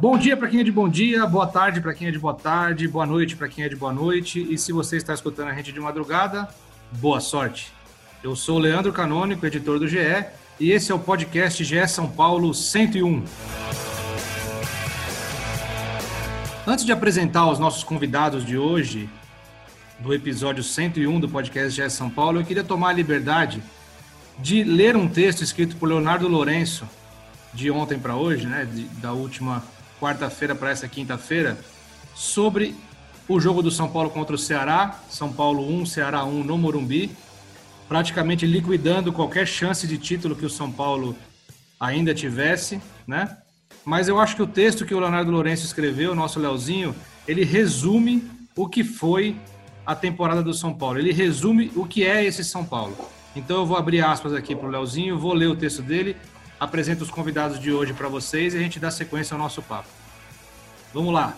Bom dia para quem é de bom dia, boa tarde para quem é de boa tarde, boa noite para quem é de boa noite. E se você está escutando a gente de madrugada, boa sorte. Eu sou o Leandro Canônico, editor do GE, e esse é o podcast GE São Paulo 101. Antes de apresentar os nossos convidados de hoje, do episódio 101 do podcast GE São Paulo, eu queria tomar a liberdade de ler um texto escrito por Leonardo Lourenço, de ontem para hoje, né, de, da última quarta-feira para essa quinta-feira, sobre o jogo do São Paulo contra o Ceará, São Paulo 1, Ceará 1 no Morumbi, praticamente liquidando qualquer chance de título que o São Paulo ainda tivesse, né? Mas eu acho que o texto que o Leonardo Lourenço escreveu, nosso Leozinho, ele resume o que foi a temporada do São Paulo. Ele resume o que é esse São Paulo. Então eu vou abrir aspas aqui para o Leozinho, vou ler o texto dele, apresento os convidados de hoje para vocês e a gente dá sequência ao nosso papo. Vamos lá.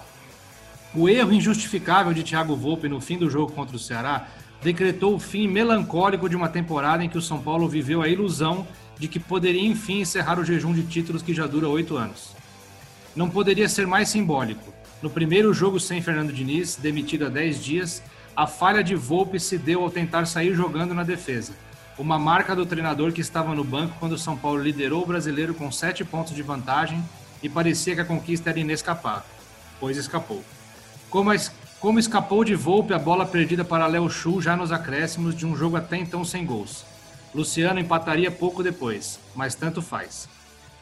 O erro injustificável de Thiago Volpe no fim do jogo contra o Ceará decretou o fim melancólico de uma temporada em que o São Paulo viveu a ilusão de que poderia enfim encerrar o jejum de títulos que já dura oito anos. Não poderia ser mais simbólico. No primeiro jogo sem Fernando Diniz, demitido há dez dias, a falha de Volpe se deu ao tentar sair jogando na defesa. Uma marca do treinador que estava no banco quando o São Paulo liderou o brasileiro com sete pontos de vantagem e parecia que a conquista era inescapável, pois escapou. Como como escapou de Volpe a bola perdida para Léo Chu já nos acréscimos de um jogo até então sem gols. Luciano empataria pouco depois, mas tanto faz.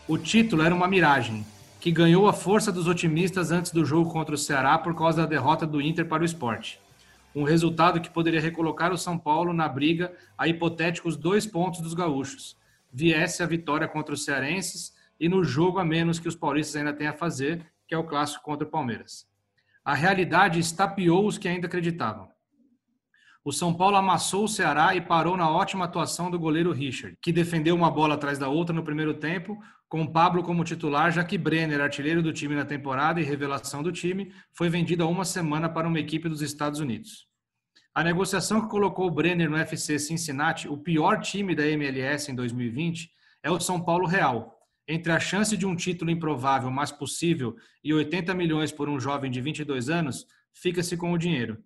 O título era uma miragem, que ganhou a força dos otimistas antes do jogo contra o Ceará por causa da derrota do Inter para o esporte. Um resultado que poderia recolocar o São Paulo na briga a hipotéticos dois pontos dos gaúchos, viesse a vitória contra os cearenses e no jogo a menos que os paulistas ainda têm a fazer, que é o clássico contra o Palmeiras. A realidade estapeou os que ainda acreditavam. O São Paulo amassou o Ceará e parou na ótima atuação do goleiro Richard, que defendeu uma bola atrás da outra no primeiro tempo, com Pablo como titular, já que Brenner, artilheiro do time na temporada e revelação do time, foi vendido há uma semana para uma equipe dos Estados Unidos. A negociação que colocou o Brenner no FC Cincinnati, o pior time da MLS em 2020, é o São Paulo Real, entre a chance de um título improvável, mas possível, e 80 milhões por um jovem de 22 anos, fica-se com o dinheiro.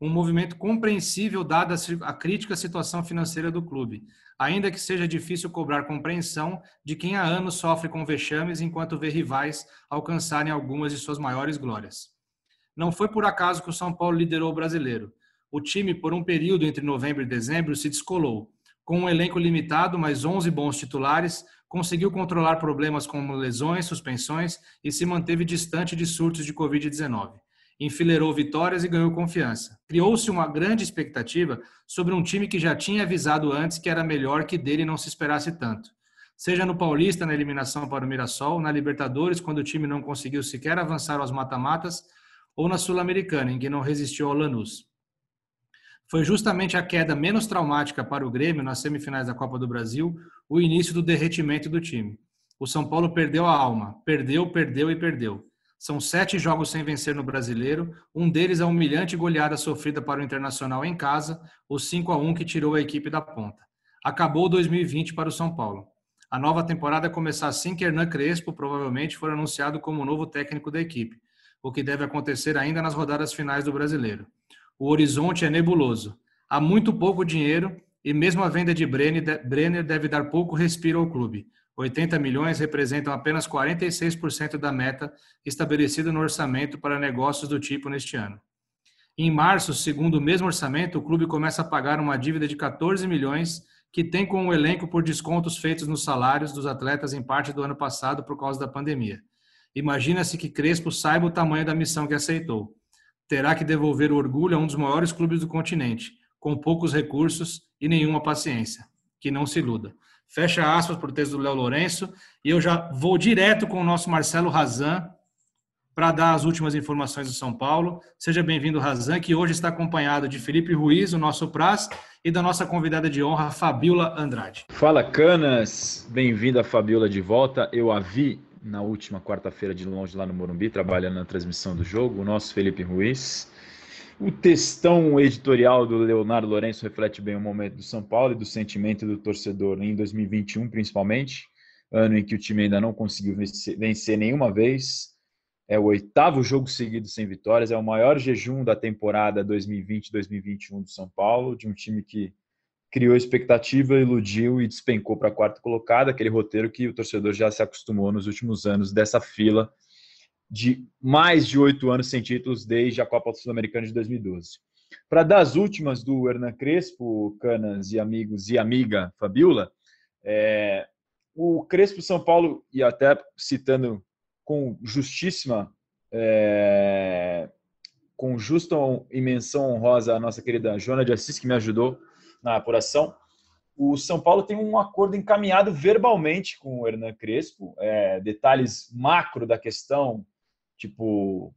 Um movimento compreensível dada a crítica situação financeira do clube, ainda que seja difícil cobrar compreensão de quem há anos sofre com vexames enquanto vê rivais alcançarem algumas de suas maiores glórias. Não foi por acaso que o São Paulo liderou o brasileiro. O time, por um período entre novembro e dezembro, se descolou. Com um elenco limitado, mas 11 bons titulares, conseguiu controlar problemas como lesões, suspensões e se manteve distante de surtos de Covid-19. Enfileirou vitórias e ganhou confiança. Criou-se uma grande expectativa sobre um time que já tinha avisado antes que era melhor que dele não se esperasse tanto. Seja no Paulista, na eliminação para o Mirassol, na Libertadores, quando o time não conseguiu sequer avançar aos mata-matas, ou na Sul-Americana, em que não resistiu ao Lanús. Foi justamente a queda menos traumática para o Grêmio nas semifinais da Copa do Brasil o início do derretimento do time. O São Paulo perdeu a alma, perdeu, perdeu e perdeu. São sete jogos sem vencer no brasileiro, um deles a humilhante goleada sofrida para o Internacional em casa, o 5 a 1 que tirou a equipe da ponta. Acabou 2020 para o São Paulo. A nova temporada começar assim que Hernan Crespo provavelmente for anunciado como novo técnico da equipe, o que deve acontecer ainda nas rodadas finais do brasileiro. O horizonte é nebuloso. Há muito pouco dinheiro e mesmo a venda de Brenner deve dar pouco respiro ao clube. 80 milhões representam apenas 46% da meta estabelecida no orçamento para negócios do tipo neste ano. Em março, segundo o mesmo orçamento, o clube começa a pagar uma dívida de 14 milhões que tem com o elenco por descontos feitos nos salários dos atletas em parte do ano passado por causa da pandemia. Imagina-se que Crespo saiba o tamanho da missão que aceitou terá que devolver o orgulho a um dos maiores clubes do continente, com poucos recursos e nenhuma paciência. Que não se iluda. Fecha aspas por texto do Léo Lourenço. E eu já vou direto com o nosso Marcelo Razan para dar as últimas informações do São Paulo. Seja bem-vindo, Razan, que hoje está acompanhado de Felipe Ruiz, o nosso Praz, e da nossa convidada de honra, Fabiola Andrade. Fala, Canas! Bem-vinda, Fabiola, de volta. Eu a vi na última quarta-feira de longe lá no Morumbi, trabalhando na transmissão do jogo, o nosso Felipe Ruiz. O textão editorial do Leonardo Lourenço reflete bem o momento do São Paulo e do sentimento do torcedor em 2021, principalmente, ano em que o time ainda não conseguiu vencer, vencer nenhuma vez, é o oitavo jogo seguido sem vitórias, é o maior jejum da temporada 2020-2021 do São Paulo, de um time que criou expectativa, iludiu e despencou para a quarta colocada, aquele roteiro que o torcedor já se acostumou nos últimos anos dessa fila de mais de oito anos sem títulos desde a Copa Sul-Americana de 2012. Para dar as últimas do Hernan Crespo, Canas e amigos e amiga Fabiola, é, o Crespo São Paulo, e até citando com justíssima, é, com justa menção honrosa a nossa querida Joana de Assis, que me ajudou na apuração. O São Paulo tem um acordo encaminhado verbalmente com o Hernan Crespo. É, detalhes macro da questão, tipo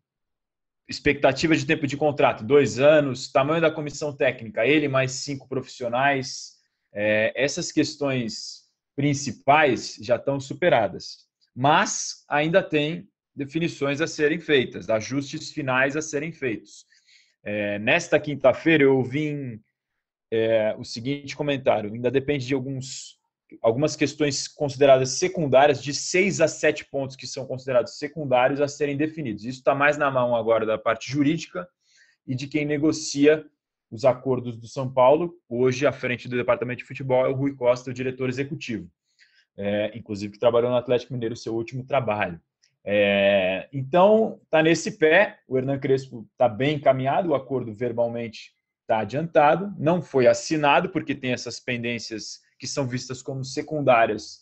expectativa de tempo de contrato, dois anos, tamanho da comissão técnica, ele mais cinco profissionais. É, essas questões principais já estão superadas mas ainda tem definições a serem feitas, ajustes finais a serem feitos. É, nesta quinta-feira eu ouvi é, o seguinte comentário: ainda depende de alguns, algumas questões consideradas secundárias, de seis a sete pontos que são considerados secundários a serem definidos. Isso está mais na mão agora da parte jurídica e de quem negocia os acordos do São Paulo. Hoje, à frente do departamento de futebol, é o Rui Costa, o diretor executivo é, inclusive que trabalhou no Atlético Mineiro, seu último trabalho. É, então, está nesse pé, o Hernan Crespo está bem encaminhado, o acordo verbalmente está adiantado, não foi assinado, porque tem essas pendências que são vistas como secundárias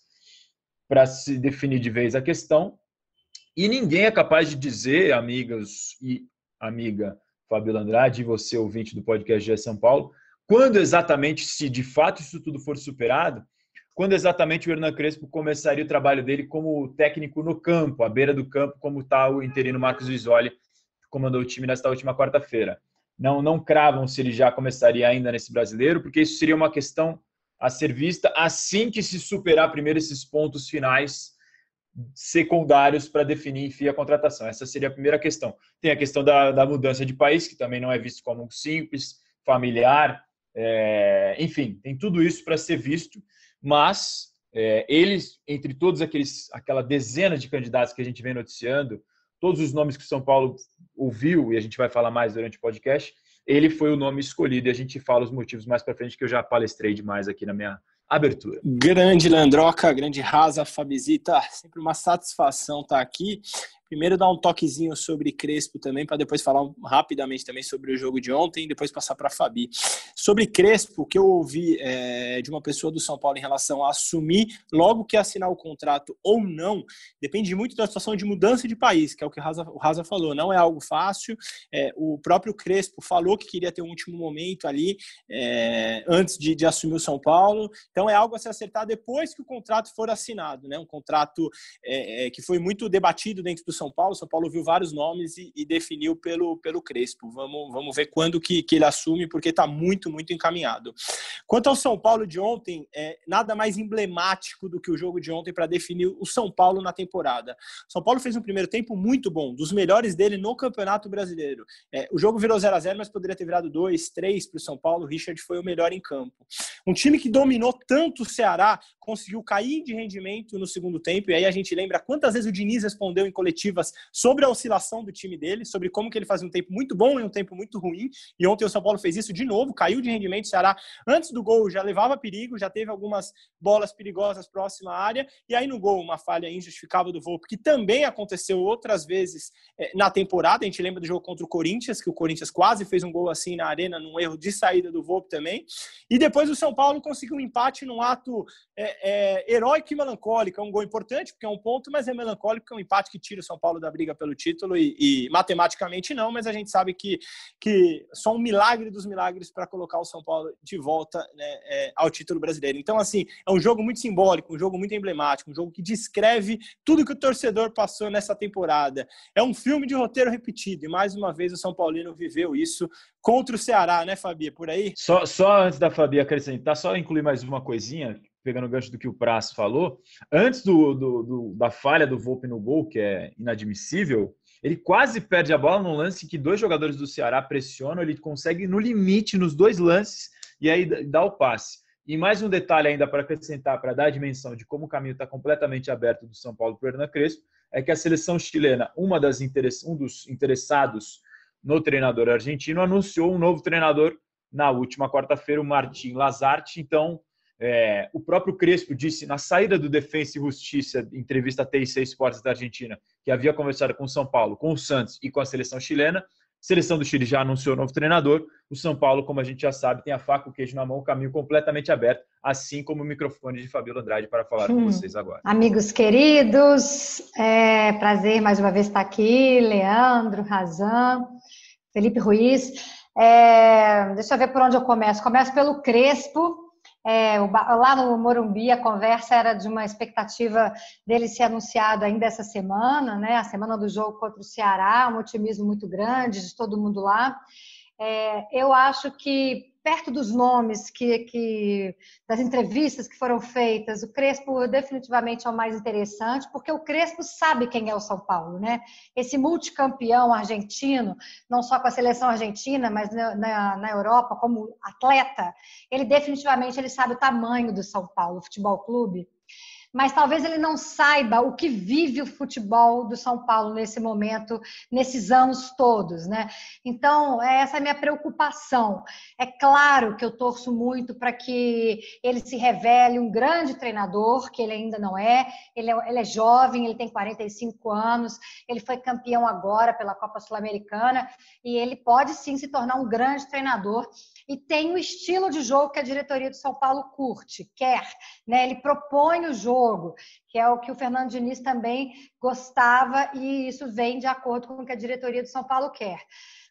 para se definir de vez a questão. E ninguém é capaz de dizer, amigas e amiga Fabiola Andrade, e você, ouvinte do podcast de São Paulo, quando exatamente, se de fato isso tudo for superado, quando exatamente o Hernan Crespo começaria o trabalho dele como técnico no campo, à beira do campo, como está o interino Marcos Visoli, que comandou o time nesta última quarta-feira. Não, não cravam se ele já começaria ainda nesse brasileiro, porque isso seria uma questão a ser vista assim que se superar primeiro esses pontos finais secundários para definir, enfim, a contratação. Essa seria a primeira questão. Tem a questão da, da mudança de país, que também não é visto como simples, familiar, é, enfim, tem tudo isso para ser visto mas é, eles, entre todos aqueles, aquela dezena de candidatos que a gente vem noticiando, todos os nomes que o São Paulo ouviu, e a gente vai falar mais durante o podcast, ele foi o nome escolhido e a gente fala os motivos mais para frente, que eu já palestrei demais aqui na minha abertura. Grande Landroca, grande Rasa, Fabizita, sempre uma satisfação estar aqui. Primeiro dar um toquezinho sobre Crespo também, para depois falar rapidamente também sobre o jogo de ontem e depois passar para Fabi. Sobre Crespo, o que eu ouvi é, de uma pessoa do São Paulo em relação a assumir logo que assinar o contrato ou não, depende muito da situação de mudança de país, que é o que o Raza falou. Não é algo fácil. É, o próprio Crespo falou que queria ter um último momento ali é, antes de, de, assumir o São Paulo. Então é algo a se acertar depois que o contrato for assinado, né? Um contrato é, é, que foi muito debatido dentro do são Paulo. São Paulo viu vários nomes e, e, definiu pelo, pelo Crespo. Vamos, vamos ver quando que, que ele assume, porque está muito, muito encaminhado. Quanto ao São Paulo de ontem, é nada mais emblemático do que o jogo de ontem para definir o São Paulo na temporada. São Paulo fez um primeiro tempo muito bom, dos melhores dele no Campeonato Brasileiro. É, o jogo virou 0 a 0 mas poderia ter virado 2, 3 para o São Paulo. O Richard foi o melhor em campo. Um time que dominou tanto o Ceará conseguiu cair de rendimento no segundo tempo. E aí a gente lembra quantas vezes o Diniz respondeu em coletivo coletivas sobre a oscilação do time dele, sobre como que ele fazia um tempo muito bom e um tempo muito ruim. E ontem o São Paulo fez isso de novo, caiu de rendimento. O Ceará, antes do gol, já levava perigo, já teve algumas bolas perigosas próxima à área. E aí no gol, uma falha injustificável do Volpe, que também aconteceu outras vezes eh, na temporada. A gente lembra do jogo contra o Corinthians, que o Corinthians quase fez um gol assim na arena, num erro de saída do Volpe também. E depois o São Paulo conseguiu um empate num ato é, é, heróico e melancólico. É um gol importante, porque é um ponto, mas é melancólico, porque é um empate que tira o São São Paulo da briga pelo título e, e matematicamente não, mas a gente sabe que, que só um milagre dos milagres para colocar o São Paulo de volta né, é, ao título brasileiro. Então, assim, é um jogo muito simbólico, um jogo muito emblemático, um jogo que descreve tudo que o torcedor passou nessa temporada. É um filme de roteiro repetido e mais uma vez o São Paulino viveu isso contra o Ceará, né, Fabi? Por aí? Só, só antes da Fabi acrescentar, só incluir mais uma coisinha, pegando o gancho do que o Praz falou. Antes do, do, do, da falha do Volpe no gol, que é inadmissível, ele quase perde a bola num lance que dois jogadores do Ceará pressionam, ele consegue no limite nos dois lances e aí dá o passe. E mais um detalhe ainda para acrescentar, para dar a dimensão de como o caminho está completamente aberto do São Paulo para o Hernan Crespo, é que a seleção chilena, uma das um dos interessados no treinador argentino, anunciou um novo treinador na última quarta-feira, o Martim Lazarte. Então, é, o próprio Crespo disse na saída do Defensa e Justiça, entrevista à TIC Esportes da Argentina, que havia conversado com o São Paulo, com o Santos e com a seleção chilena. A seleção do Chile já anunciou o novo treinador. O São Paulo, como a gente já sabe, tem a faca e o queijo na mão, o caminho completamente aberto, assim como o microfone de Fabiola Andrade para falar hum. com vocês agora. Amigos queridos, é prazer mais uma vez estar aqui. Leandro, Razan, Felipe Ruiz. É, deixa eu ver por onde eu começo. Começo pelo Crespo. É, lá no Morumbi, a conversa era de uma expectativa dele ser anunciado ainda essa semana, né? A semana do jogo contra o Ceará, um otimismo muito grande de todo mundo lá. É, eu acho que perto dos nomes que, que, das entrevistas que foram feitas, o Crespo definitivamente é o mais interessante, porque o Crespo sabe quem é o São Paulo, né? Esse multicampeão argentino, não só com a seleção argentina, mas na, na, na Europa como atleta, ele definitivamente ele sabe o tamanho do São Paulo Futebol Clube mas talvez ele não saiba o que vive o futebol do São Paulo nesse momento, nesses anos todos, né? Então, essa é a minha preocupação. É claro que eu torço muito para que ele se revele um grande treinador, que ele ainda não é. Ele, é. ele é jovem, ele tem 45 anos, ele foi campeão agora pela Copa Sul-Americana e ele pode sim se tornar um grande treinador e tem o estilo de jogo que a diretoria do São Paulo curte, quer, né? Ele propõe o jogo, que é o que o Fernando Diniz também gostava e isso vem de acordo com o que a diretoria do São Paulo quer.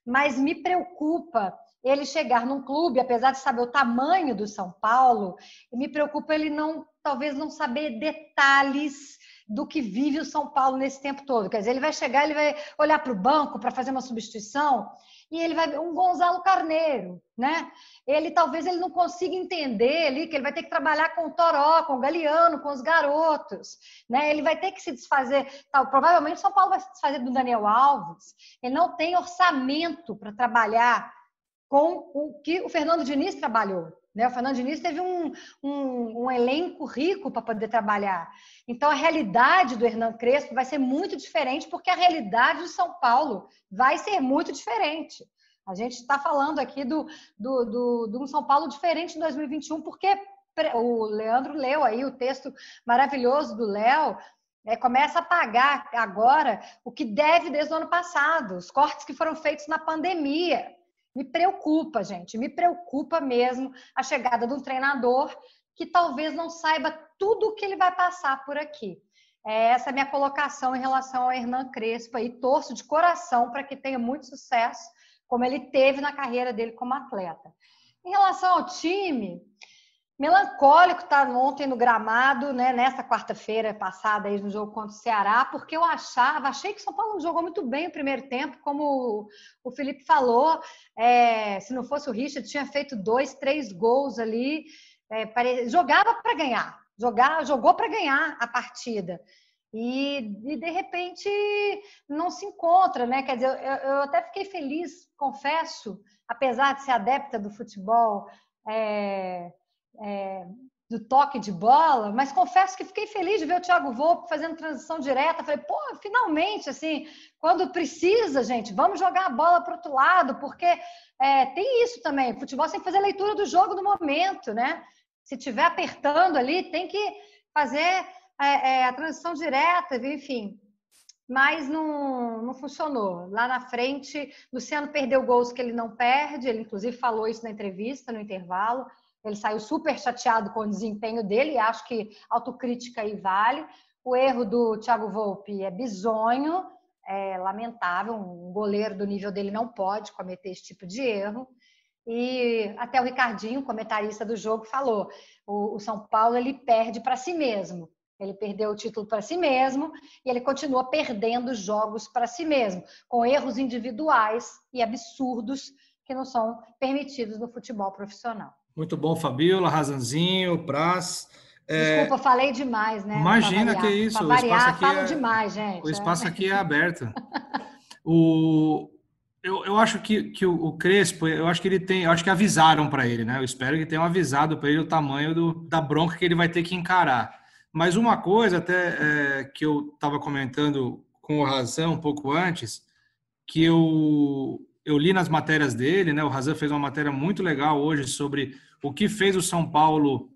Mas me preocupa ele chegar num clube, apesar de saber o tamanho do São Paulo, me preocupa ele não, talvez não saber detalhes do que vive o São Paulo nesse tempo todo. Quer dizer, ele vai chegar, ele vai olhar para o banco para fazer uma substituição e ele vai um Gonzalo Carneiro, né? Ele talvez ele não consiga entender ali que ele vai ter que trabalhar com o Toró, com o Galeano, com os garotos, né? Ele vai ter que se desfazer, tal, provavelmente São Paulo vai se desfazer do Daniel Alves. Ele não tem orçamento para trabalhar com o que o Fernando Diniz trabalhou. Né? O Fernando Diniz teve um, um, um elenco rico para poder trabalhar. Então, a realidade do Hernan Crespo vai ser muito diferente, porque a realidade do São Paulo vai ser muito diferente. A gente está falando aqui do, do, do, do um São Paulo diferente em 2021, porque o Leandro leu aí o texto maravilhoso do Léo, é, começa a pagar agora o que deve desde o ano passado, os cortes que foram feitos na pandemia. Me preocupa, gente, me preocupa mesmo a chegada de um treinador que talvez não saiba tudo o que ele vai passar por aqui. É essa é a minha colocação em relação ao Hernan Crespo e torço de coração para que tenha muito sucesso, como ele teve na carreira dele como atleta. Em relação ao time, Melancólico estar tá ontem no gramado, né, nessa quarta-feira passada aí no jogo contra o Ceará, porque eu achava, achei que o São Paulo jogou muito bem o primeiro tempo, como o Felipe falou, é, se não fosse o Richard, tinha feito dois, três gols ali, é, pare... jogava para ganhar, jogar, jogou para ganhar a partida. E, e, de repente não se encontra, né? Quer dizer, eu, eu até fiquei feliz, confesso, apesar de ser adepta do futebol. É é, do toque de bola, mas confesso que fiquei feliz de ver o Thiago Volpe fazendo transição direta. Falei, pô, finalmente, assim, quando precisa, gente, vamos jogar a bola para outro lado, porque é, tem isso também. Futebol tem que fazer leitura do jogo no momento, né? Se tiver apertando ali, tem que fazer é, é, a transição direta, enfim. Mas não, não funcionou. Lá na frente, Luciano perdeu gols que ele não perde, ele inclusive falou isso na entrevista, no intervalo ele saiu super chateado com o desempenho dele, e acho que autocrítica aí vale. O erro do Thiago Volpe é bizonho, é lamentável. Um goleiro do nível dele não pode cometer esse tipo de erro. E até o Ricardinho, comentarista do jogo, falou: o, São Paulo ele perde para si mesmo. Ele perdeu o título para si mesmo e ele continua perdendo jogos para si mesmo, com erros individuais e absurdos que não são permitidos no futebol profissional. Muito bom, Fabiola, Razanzinho, Praz. É... Desculpa, falei demais, né? Imagina que isso. Para variar, falo é... demais, gente. O espaço é. aqui é aberto. o... Eu, eu acho que, que o, o, Crespo, eu acho que ele tem, eu acho que avisaram para ele, né? Eu espero que tenham avisado para ele o tamanho do, da bronca que ele vai ter que encarar. Mas uma coisa até é, que eu estava comentando com o Razão um pouco antes, que eu, eu li nas matérias dele, né? O Razão fez uma matéria muito legal hoje sobre o que fez o São Paulo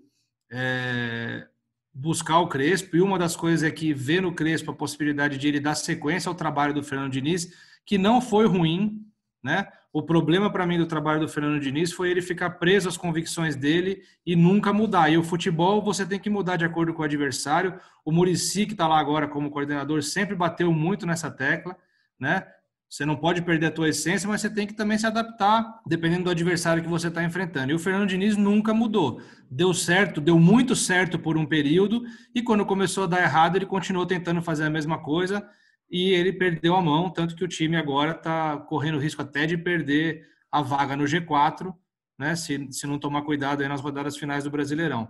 é, buscar o Crespo, e uma das coisas é que vê no Crespo a possibilidade de ele dar sequência ao trabalho do Fernando Diniz, que não foi ruim, né? O problema para mim do trabalho do Fernando Diniz foi ele ficar preso às convicções dele e nunca mudar. E o futebol você tem que mudar de acordo com o adversário. O Murici, que está lá agora como coordenador, sempre bateu muito nessa tecla, né? Você não pode perder a tua essência, mas você tem que também se adaptar dependendo do adversário que você está enfrentando. E o Fernando Diniz nunca mudou. Deu certo, deu muito certo por um período, e quando começou a dar errado, ele continuou tentando fazer a mesma coisa e ele perdeu a mão, tanto que o time agora está correndo risco até de perder a vaga no G4, né? Se, se não tomar cuidado aí nas rodadas finais do Brasileirão.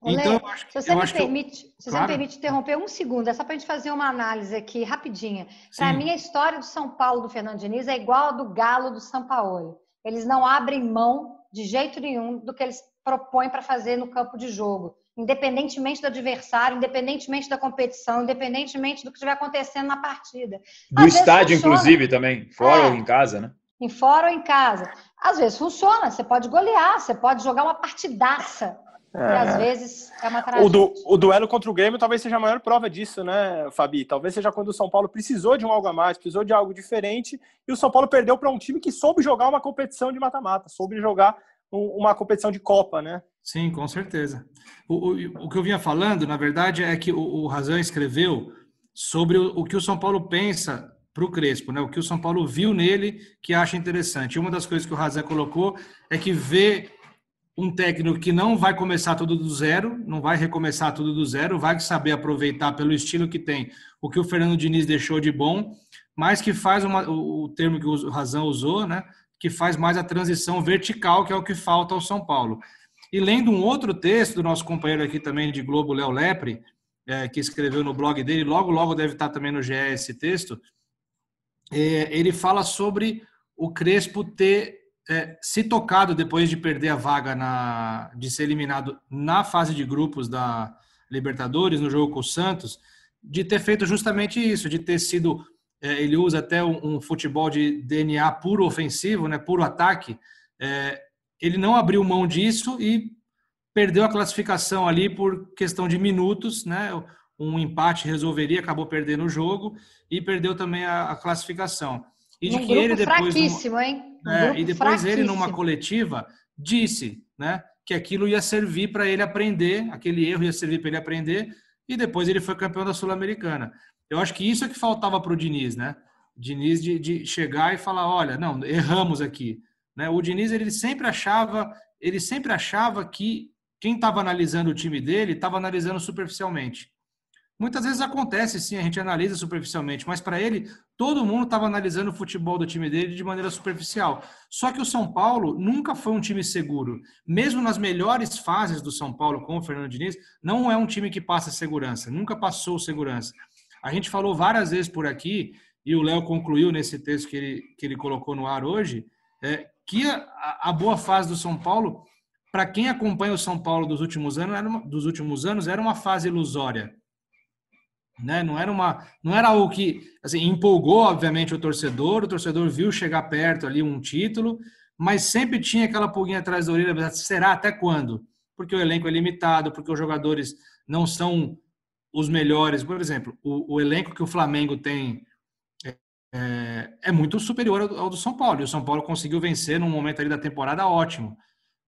Olê, então, se você, me permite, eu... se claro. você me permite interromper um segundo, é só para a gente fazer uma análise aqui rapidinha. Para mim, a história do São Paulo do Fernando Diniz é igual a do Galo do São Paulo. Eles não abrem mão de jeito nenhum do que eles propõem para fazer no campo de jogo independentemente do adversário, independentemente da competição, independentemente do que estiver acontecendo na partida. Do Às estádio, inclusive, também, fora é, ou em casa, né? Em fora ou em casa. Às vezes funciona, você pode golear, você pode jogar uma partidaça. É. E às vezes é uma tragédia. O, du, o duelo contra o Grêmio talvez seja a maior prova disso, né, Fabi? Talvez seja quando o São Paulo precisou de um algo a mais, precisou de algo diferente, e o São Paulo perdeu para um time que soube jogar uma competição de mata-mata, soube jogar uma competição de Copa, né? Sim, com certeza. O, o, o que eu vinha falando, na verdade, é que o, o Razão escreveu sobre o, o que o São Paulo pensa para o Crespo, né? O que o São Paulo viu nele que acha interessante. E uma das coisas que o Razão colocou é que vê um técnico que não vai começar tudo do zero, não vai recomeçar tudo do zero, vai saber aproveitar pelo estilo que tem o que o Fernando Diniz deixou de bom, mas que faz uma, o termo que o Razão usou, né? Que faz mais a transição vertical, que é o que falta ao São Paulo. E lendo um outro texto do nosso companheiro aqui também de Globo, Léo Lepre, é, que escreveu no blog dele, logo, logo deve estar também no GE esse texto, é, ele fala sobre o Crespo ter é, se tocado depois de perder a vaga, na, de ser eliminado na fase de grupos da Libertadores, no jogo com o Santos, de ter feito justamente isso, de ter sido. É, ele usa até um, um, futebol de DNA puro ofensivo, né, puro ataque, é, ele não abriu mão disso e perdeu a classificação ali por questão de minutos, né? Um empate resolveria, acabou perdendo o jogo e perdeu também a, a classificação. E de que ele depois fraquíssimo, hein? Um é, e depois ele numa coletiva disse, né, que aquilo ia servir para ele aprender, aquele erro ia servir para ele aprender e depois ele foi campeão da Sul-Americana. Eu acho que isso é que faltava para o Diniz, né? Diniz de, de chegar e falar, olha, não, erramos aqui. Né? O Diniz ele sempre achava, ele sempre achava que quem estava analisando o time dele estava analisando superficialmente. Muitas vezes acontece, sim, a gente analisa superficialmente, mas para ele, todo mundo estava analisando o futebol do time dele de maneira superficial. Só que o São Paulo nunca foi um time seguro. Mesmo nas melhores fases do São Paulo com o Fernando Diniz, não é um time que passa segurança, nunca passou segurança. A gente falou várias vezes por aqui, e o Léo concluiu nesse texto que ele, que ele colocou no ar hoje, é, que a, a boa fase do São Paulo, para quem acompanha o São Paulo dos últimos anos, uma, dos últimos anos, era uma fase ilusória. Né? Não era uma, não era algo que assim, empolgou, obviamente, o torcedor. O torcedor viu chegar perto ali um título, mas sempre tinha aquela pulguinha atrás da orelha. Será até quando? Porque o elenco é limitado, porque os jogadores não são os melhores. Por exemplo, o, o elenco que o Flamengo tem é, é muito superior ao, ao, do São Paulo. E o São Paulo conseguiu vencer num momento ali da temporada ótimo.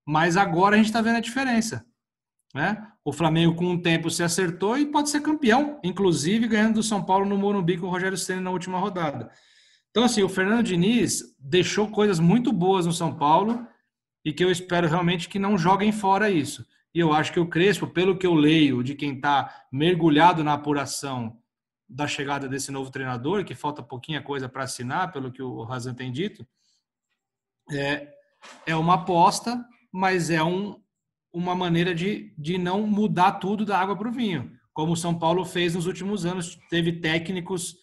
Mas agora a gente está vendo a diferença. Né? O Flamengo, com o tempo, se acertou e pode ser campeão, inclusive ganhando do São Paulo no Morumbi com o Rogério Senna na última rodada. Então, assim, o Fernando Diniz deixou coisas muito boas no São Paulo e que eu espero realmente que não joguem fora isso. E eu acho que o Crespo, pelo que eu leio de quem está mergulhado na apuração da chegada desse novo treinador, que falta pouquinha coisa para assinar, pelo que o Razan tem dito, é, é uma aposta, mas é um, uma maneira de, de não mudar tudo da água para o vinho, como o São Paulo fez nos últimos anos. Teve técnicos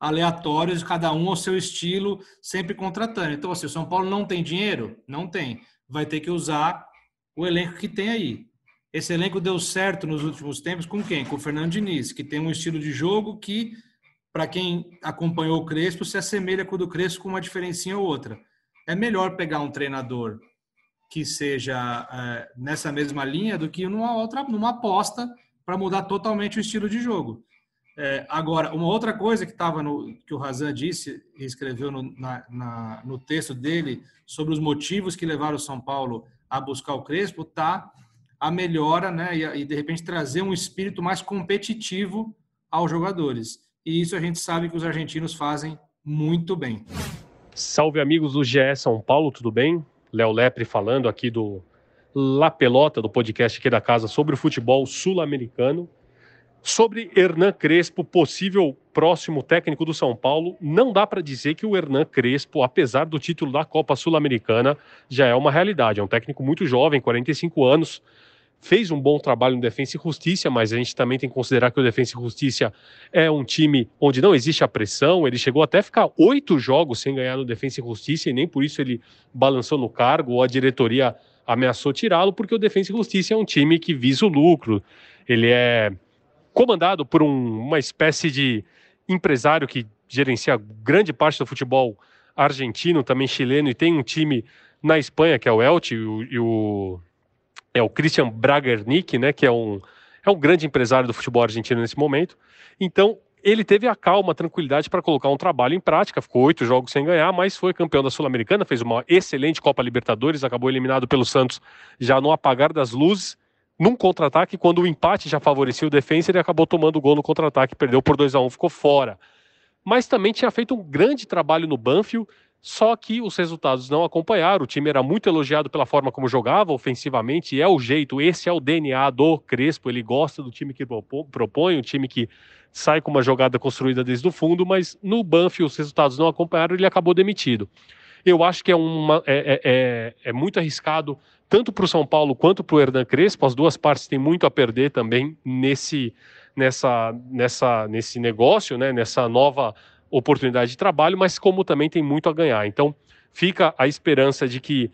aleatórios, cada um ao seu estilo, sempre contratando. Então, assim, o São Paulo não tem dinheiro? Não tem. Vai ter que usar o elenco que tem aí. Esse elenco deu certo nos últimos tempos com quem? Com o Fernando Diniz, que tem um estilo de jogo que, para quem acompanhou o Crespo, se assemelha com o do Crespo com uma diferencinha ou outra. É melhor pegar um treinador que seja é, nessa mesma linha do que numa outra, numa aposta para mudar totalmente o estilo de jogo. É, agora, uma outra coisa que estava no que o Razan disse e escreveu no, na, na, no texto dele sobre os motivos que levaram o São Paulo a buscar o Crespo tá a melhora, né, e, e de repente trazer um espírito mais competitivo aos jogadores. E isso a gente sabe que os argentinos fazem muito bem. Salve amigos do GE São Paulo, tudo bem? Léo Lepre falando aqui do La Pelota, do podcast aqui da casa sobre o futebol sul-americano. Sobre Hernan Crespo, possível próximo técnico do São Paulo, não dá para dizer que o Hernan Crespo, apesar do título da Copa Sul-Americana, já é uma realidade. É um técnico muito jovem, 45 anos, fez um bom trabalho no Defensa e Justiça, mas a gente também tem que considerar que o Defensa e Justiça é um time onde não existe a pressão. Ele chegou até a ficar oito jogos sem ganhar no Defensa e Justiça e nem por isso ele balançou no cargo ou a diretoria ameaçou tirá-lo, porque o Defensa e Justiça é um time que visa o lucro. Ele é comandado por um, uma espécie de empresário que gerencia grande parte do futebol argentino, também chileno, e tem um time na Espanha, que é o Elche, e o, e o é o Christian Bragernick, né, que é um, é um grande empresário do futebol argentino nesse momento. Então, ele teve a calma, a tranquilidade para colocar um trabalho em prática. Ficou oito jogos sem ganhar, mas foi campeão da Sul-Americana, fez uma excelente Copa Libertadores, acabou eliminado pelo Santos já no apagar das luzes. Num contra-ataque, quando o empate já favorecia o defesa, ele acabou tomando o gol no contra-ataque, perdeu por 2 a 1 ficou fora. Mas também tinha feito um grande trabalho no Banfield, só que os resultados não acompanharam. O time era muito elogiado pela forma como jogava ofensivamente, e é o jeito, esse é o DNA do Crespo. Ele gosta do time que propõe, o time que sai com uma jogada construída desde o fundo, mas no Banfield os resultados não acompanharam, ele acabou demitido. Eu acho que é, uma, é, é, é, é muito arriscado, tanto para o São Paulo quanto para o Hernan Crespo. As duas partes têm muito a perder também nesse, nessa, nessa, nesse negócio, né, nessa nova oportunidade de trabalho, mas como também tem muito a ganhar. Então, fica a esperança de que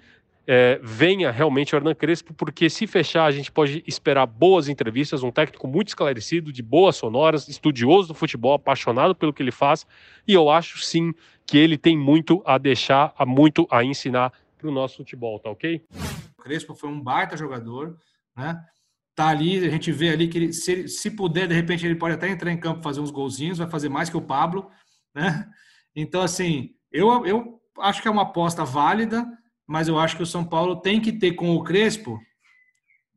é, venha realmente o Hernan Crespo, porque se fechar, a gente pode esperar boas entrevistas, um técnico muito esclarecido, de boas sonoras, estudioso do futebol, apaixonado pelo que ele faz, e eu acho sim que ele tem muito a deixar, muito a ensinar para o nosso futebol, tá ok? Crespo foi um baita jogador, né? Tá ali, a gente vê ali que ele, se, se puder, de repente ele pode até entrar em campo fazer uns golzinhos, vai fazer mais que o Pablo, né? Então, assim, eu, eu acho que é uma aposta válida, mas eu acho que o São Paulo tem que ter com o Crespo,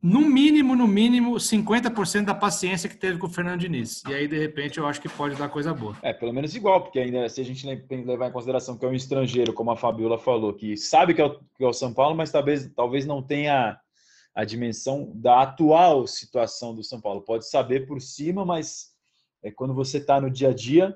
no mínimo, no mínimo, 50% da paciência que teve com o Fernando Diniz. E aí, de repente, eu acho que pode dar coisa boa. É, pelo menos igual, porque ainda se a gente levar em consideração que é um estrangeiro, como a Fabiola falou, que sabe que é o, que é o São Paulo, mas talvez, talvez não tenha a dimensão da atual situação do São Paulo. Pode saber por cima, mas é quando você está no dia a dia,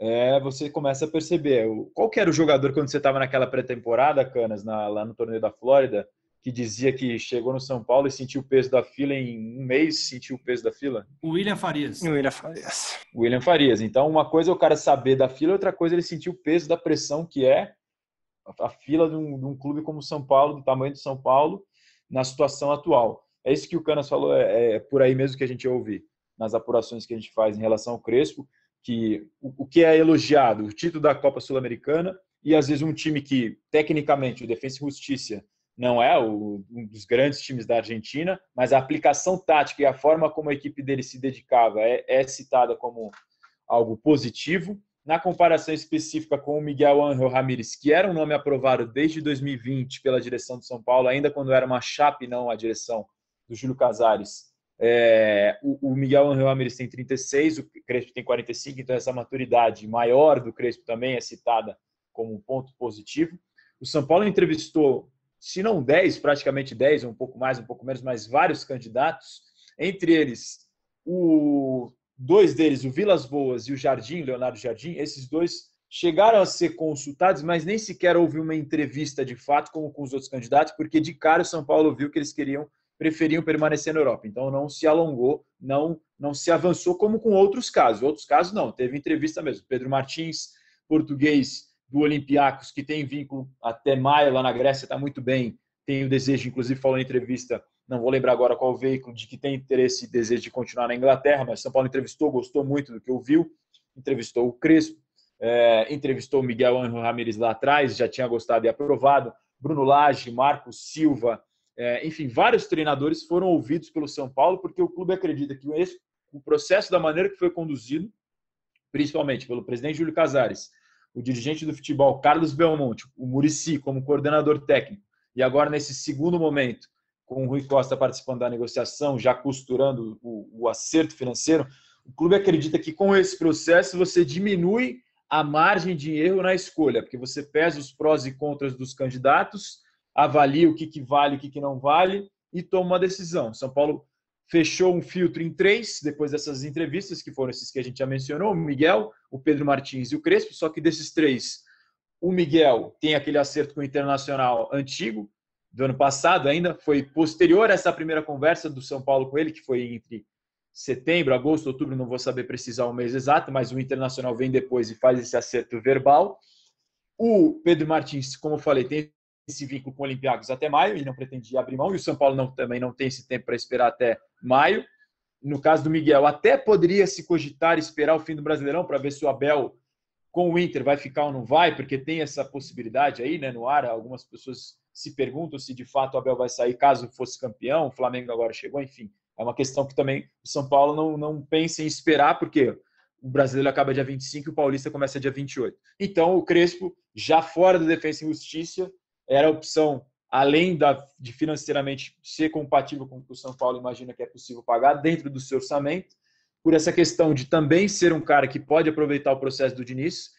é, você começa a perceber. Qual que era o jogador quando você estava naquela pré-temporada, Canas, na, lá no torneio da Flórida, que dizia que chegou no São Paulo e sentiu o peso da fila em um mês, sentiu o peso da fila? O William Farias. O William Farias. William Farias. Então, uma coisa é o cara saber da fila, outra coisa é ele sentir o peso da pressão que é a fila de um, de um clube como o São Paulo, do tamanho do São Paulo, na situação atual. É isso que o Canas falou, é, é por aí mesmo que a gente ouve nas apurações que a gente faz em relação ao Crespo que o, o que é elogiado, o título da Copa Sul-Americana e às vezes um time que tecnicamente o Defensa e Justiça não é o, um dos grandes times da Argentina, mas a aplicação tática e a forma como a equipe dele se dedicava é, é citada como algo positivo. Na comparação específica com o Miguel Ángel Ramírez, que era um nome aprovado desde 2020 pela direção do São Paulo, ainda quando era uma chapa e não a direção do Júlio Casares, É, o, o, Miguel Angel Ramirez tem 36, o Crespo tem 45, então essa maturidade maior do Crespo também é citada como um ponto positivo. O São Paulo entrevistou, se não 10, praticamente 10, um pouco mais, um pouco menos, mas vários candidatos, entre eles o dois deles, o Vilas Boas e o Jardim, Leonardo Jardim, esses dois chegaram a ser consultados, mas nem sequer houve uma entrevista de fato como com os outros candidatos, porque de cara o São Paulo viu que eles queriam preferiam permanecer na Europa. Então não se alongou, não não se avançou como com outros casos. Outros casos não, teve entrevista mesmo. Pedro Martins, português do Olympiacos, que tem vínculo até maio lá na Grécia, está muito bem, tem o desejo, inclusive falou em entrevista não vou lembrar agora qual veículo, de que tem interesse e desejo de continuar na Inglaterra, mas São Paulo entrevistou, gostou muito do que ouviu, entrevistou o Crespo, é, entrevistou o Miguel Angel Ramírez lá atrás, já tinha gostado e aprovado, Bruno Lage, Marcos Silva, é, enfim, vários treinadores foram ouvidos pelo São Paulo, porque o clube acredita que esse, o processo da maneira que foi conduzido, principalmente pelo presidente Júlio Casares, o dirigente do futebol Carlos Belmonte, o Murici como coordenador técnico, e agora nesse segundo momento, com o Rui Costa participando da negociação, já costurando o, o acerto financeiro, o clube acredita que com esse processo você diminui a margem de erro na escolha, porque você pesa os prós e contras dos candidatos, avalia o que, que vale, o que, que não vale e toma uma decisão. São Paulo fechou um filtro em três, depois dessas entrevistas, que foram esses que a gente já mencionou, o Miguel, o Pedro Martins e o Crespo, só que desses três, o Miguel tem aquele acerto com o Internacional antigo, do ano passado ainda, foi posterior a essa primeira conversa do São Paulo com ele, que foi entre setembro, agosto, outubro, não vou saber precisar o mês exato, mas o Internacional vem depois e faz esse acerto verbal. O Pedro Martins, como eu falei, tem esse vínculo com o Olympiacos até maio, ele não pretendia abrir mão, e o São Paulo não, também não tem esse tempo para esperar até maio. No caso do Miguel, até poderia se cogitar esperar o fim do Brasileirão para ver se o Abel com o Inter vai ficar ou não vai, porque tem essa possibilidade aí, né, no ar, algumas pessoas se perguntam se de fato o Abel vai sair caso fosse campeão, o Flamengo agora chegou, enfim. É uma questão que também o São Paulo não, não pensa em esperar, porque o brasileiro acaba dia 25 e o paulista começa dia 28. Então, o Crespo, já fora da Defesa e Justiça, era a opção, além da, de financeiramente ser compatível com o que o São Paulo imagina que é possível pagar, dentro do seu orçamento, por essa questão de também ser um cara que pode aproveitar o processo do Diniz,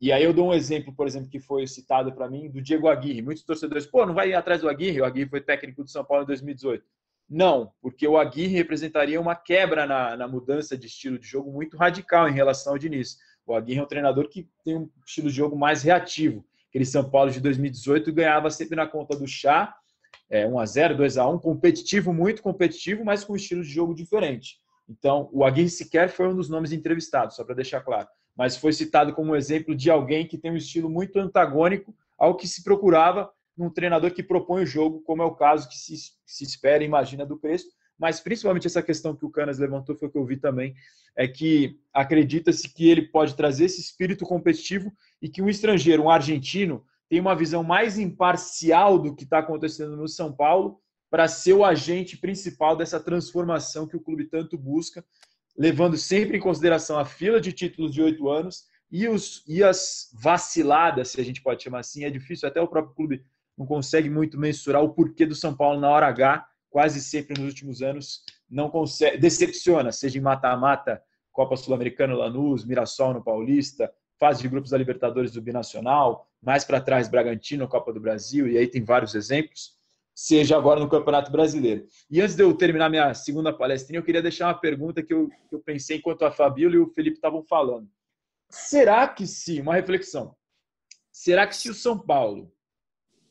e aí eu dou um exemplo, por exemplo, que foi citado para mim, do Diego Aguirre. Muitos torcedores, pô, não vai ir atrás do Aguirre? O Aguirre foi técnico do São Paulo em 2018. Não, porque o Aguirre representaria uma quebra na, na mudança de estilo de jogo muito radical em relação ao Diniz. O Aguirre é um treinador que tem um estilo de jogo mais reativo. Aquele São Paulo de 2018 ganhava sempre na conta do chá, é, 1x0, 2x1, competitivo, muito competitivo, mas com um estilo de jogo diferente. Então, o Aguirre sequer foi um dos nomes entrevistados, só para deixar claro mas foi citado como um exemplo de alguém que tem um estilo muito antagônico ao que se procurava num treinador que propõe o jogo, como é o caso que se, se espera e imagina do Crespo. Mas principalmente essa questão que o Canas levantou foi o que eu vi também, é que acredita-se que ele pode trazer esse espírito competitivo e que um estrangeiro, um argentino, tem uma visão mais imparcial do que está acontecendo no São Paulo para ser o agente principal dessa transformação que o clube tanto busca levando sempre em consideração a fila de títulos de oito anos e, os, e as vaciladas, se a gente pode chamar assim. É difícil, até o próprio clube não consegue muito mensurar o porquê do São Paulo na hora H, quase sempre nos últimos anos, não consegue, decepciona, seja em mata-mata, Copa Sul-Americana, Lanús, Mirassol no Paulista, fase de grupos da Libertadores do Binacional, mais para trás Bragantino, Copa do Brasil, e aí tem vários exemplos seja agora no Campeonato Brasileiro. E antes de eu terminar minha segunda palestrinha, eu queria deixar uma pergunta que eu, que eu pensei enquanto a Fabíola e o Felipe estavam falando. Será que se, uma reflexão, será que se o São Paulo,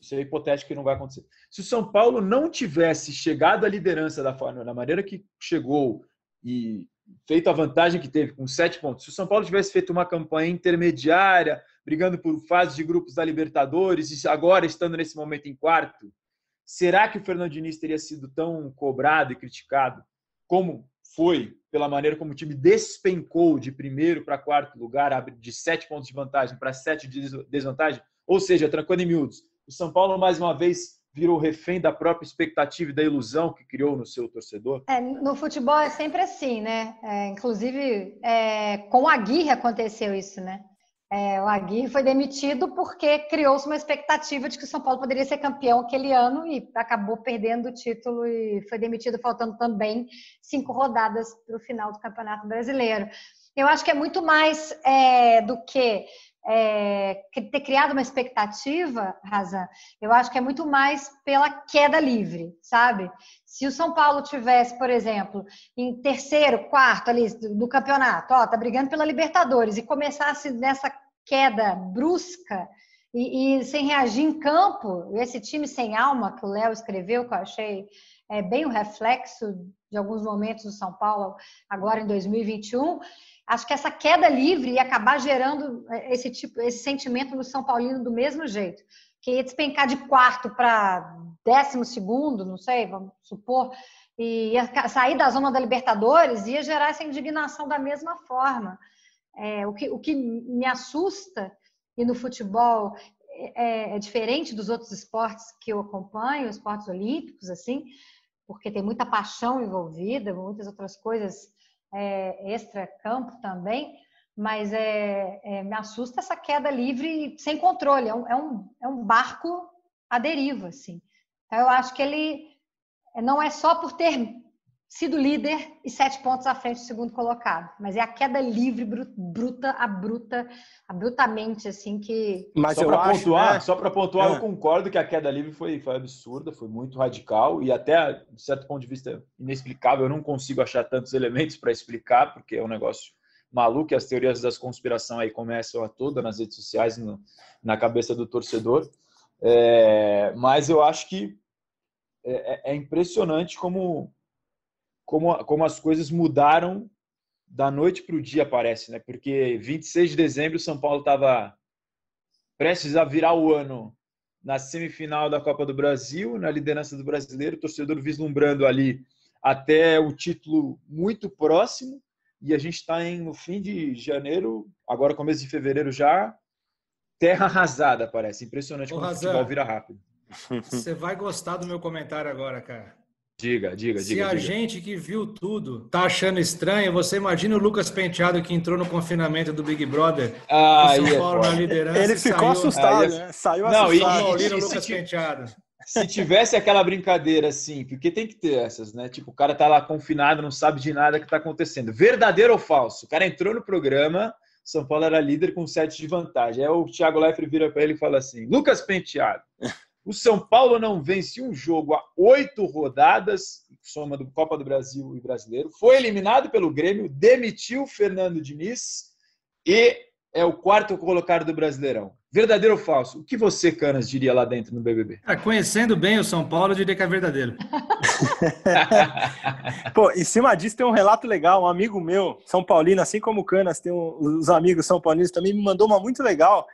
isso é hipotético que não vai acontecer, se o São Paulo não tivesse chegado à liderança da, da maneira que chegou e feito a vantagem que teve com sete pontos, se o São Paulo tivesse feito uma campanha intermediária, brigando por fases de grupos da Libertadores e agora estando nesse momento em quarto, Será que o Fernando Diniz teria sido tão cobrado e criticado como foi pela maneira como o time despencou de primeiro para quarto lugar, de sete pontos de vantagem para sete de desvantagem? Ou seja, trancando em miúdos, o São Paulo mais uma vez virou refém da própria expectativa e da ilusão que criou no seu torcedor? É, no futebol é sempre assim, né? É, inclusive, é, com a Aguirre aconteceu isso, né? É, o Aguirre foi demitido porque criou-se uma expectativa de que o São Paulo poderia ser campeão aquele ano e acabou perdendo o título e foi demitido faltando também cinco rodadas para o final do Campeonato Brasileiro. Eu acho que é muito mais é, do que é, ter criado uma expectativa, Razan, eu acho que é muito mais pela queda livre, sabe? Se o São Paulo tivesse, por exemplo, em terceiro, quarto ali do, campeonato, ó, tá brigando pela Libertadores e começasse nessa queda brusca e, e sem reagir em campo, esse time sem alma que o Léo escreveu, que eu achei é, bem o reflexo de alguns momentos do São Paulo agora em 2021 acho que essa queda livre ia acabar gerando é, esse tipo, esse sentimento no São Paulino do mesmo jeito, que ia despencar de quarto para décimo segundo, não sei, vamos supor, e ia sair da zona da Libertadores, ia gerar essa indignação da mesma forma. É, o, que, o que me assusta, e no futebol é, é, diferente dos outros esportes que eu acompanho, esportes olímpicos, assim, porque tem muita paixão envolvida, muitas outras coisas é, extra-campo também, mas é, é, me assusta essa queda livre sem controle. É um, é um, é um barco à deriva, assim. Então, eu acho que ele não é só por ter sido líder e sete pontos à frente do segundo colocado. Mas é a queda livre, bruta, abrupta, abruptamente, assim, que... Mas só para pontuar, né? só para pontuar, é. eu concordo que a queda livre foi, foi absurda, foi muito radical e até, de certo ponto de vista, inexplicável. Eu não consigo achar tantos elementos para explicar, porque é um negócio maluco e as teorias das conspiração aí começam a toda nas redes sociais, no, na cabeça do torcedor. É, mas eu acho que é, é, é impressionante como como, como as coisas mudaram da noite para o dia, parece, né? Porque 26 de dezembro, o São Paulo estava prestes a virar o ano na semifinal da Copa do Brasil, na liderança do brasileiro, torcedor vislumbrando ali até o título muito próximo. E a gente está no fim de janeiro, agora começo de fevereiro já, terra arrasada, parece. Impressionante como o futebol vira rápido. Você vai gostar do meu comentário agora, cara. Diga, diga, Se diga. Se a diga. gente que viu tudo tá achando estranho, você imagina o Lucas Penteado que entrou no confinamento do Big Brother. Ah, São é Paulo na liderança. Ele ficou saiu... assustado, ah, né? Saiu Não, assustado. E, e, e, Lucas Penteado. Se tivesse aquela brincadeira assim, porque tem que ter essas, né? Tipo, o cara tá lá confinado, não sabe de nada que tá acontecendo. Verdadeiro ou falso? O cara entrou no programa, São Paulo era líder com sete de vantagem. Aí o Thiago Leifert vira para ele e fala assim: Lucas Penteado, o São Paulo não vence um jogo há oito rodadas, soma do Copa do Brasil e Brasileiro. Foi eliminado pelo Grêmio, demitiu Fernando Diniz e é o quarto colocado do Brasileirão. Verdadeiro ou falso? O que você, Canas, diria lá dentro no BBB? É, conhecendo bem o São Paulo, eu diria que é verdadeiro. Pô, em cima disso tem um relato legal. Um amigo meu, São Paulino, assim como o Canas, tem um, os amigos São Paulinos também, me mandou uma muito legal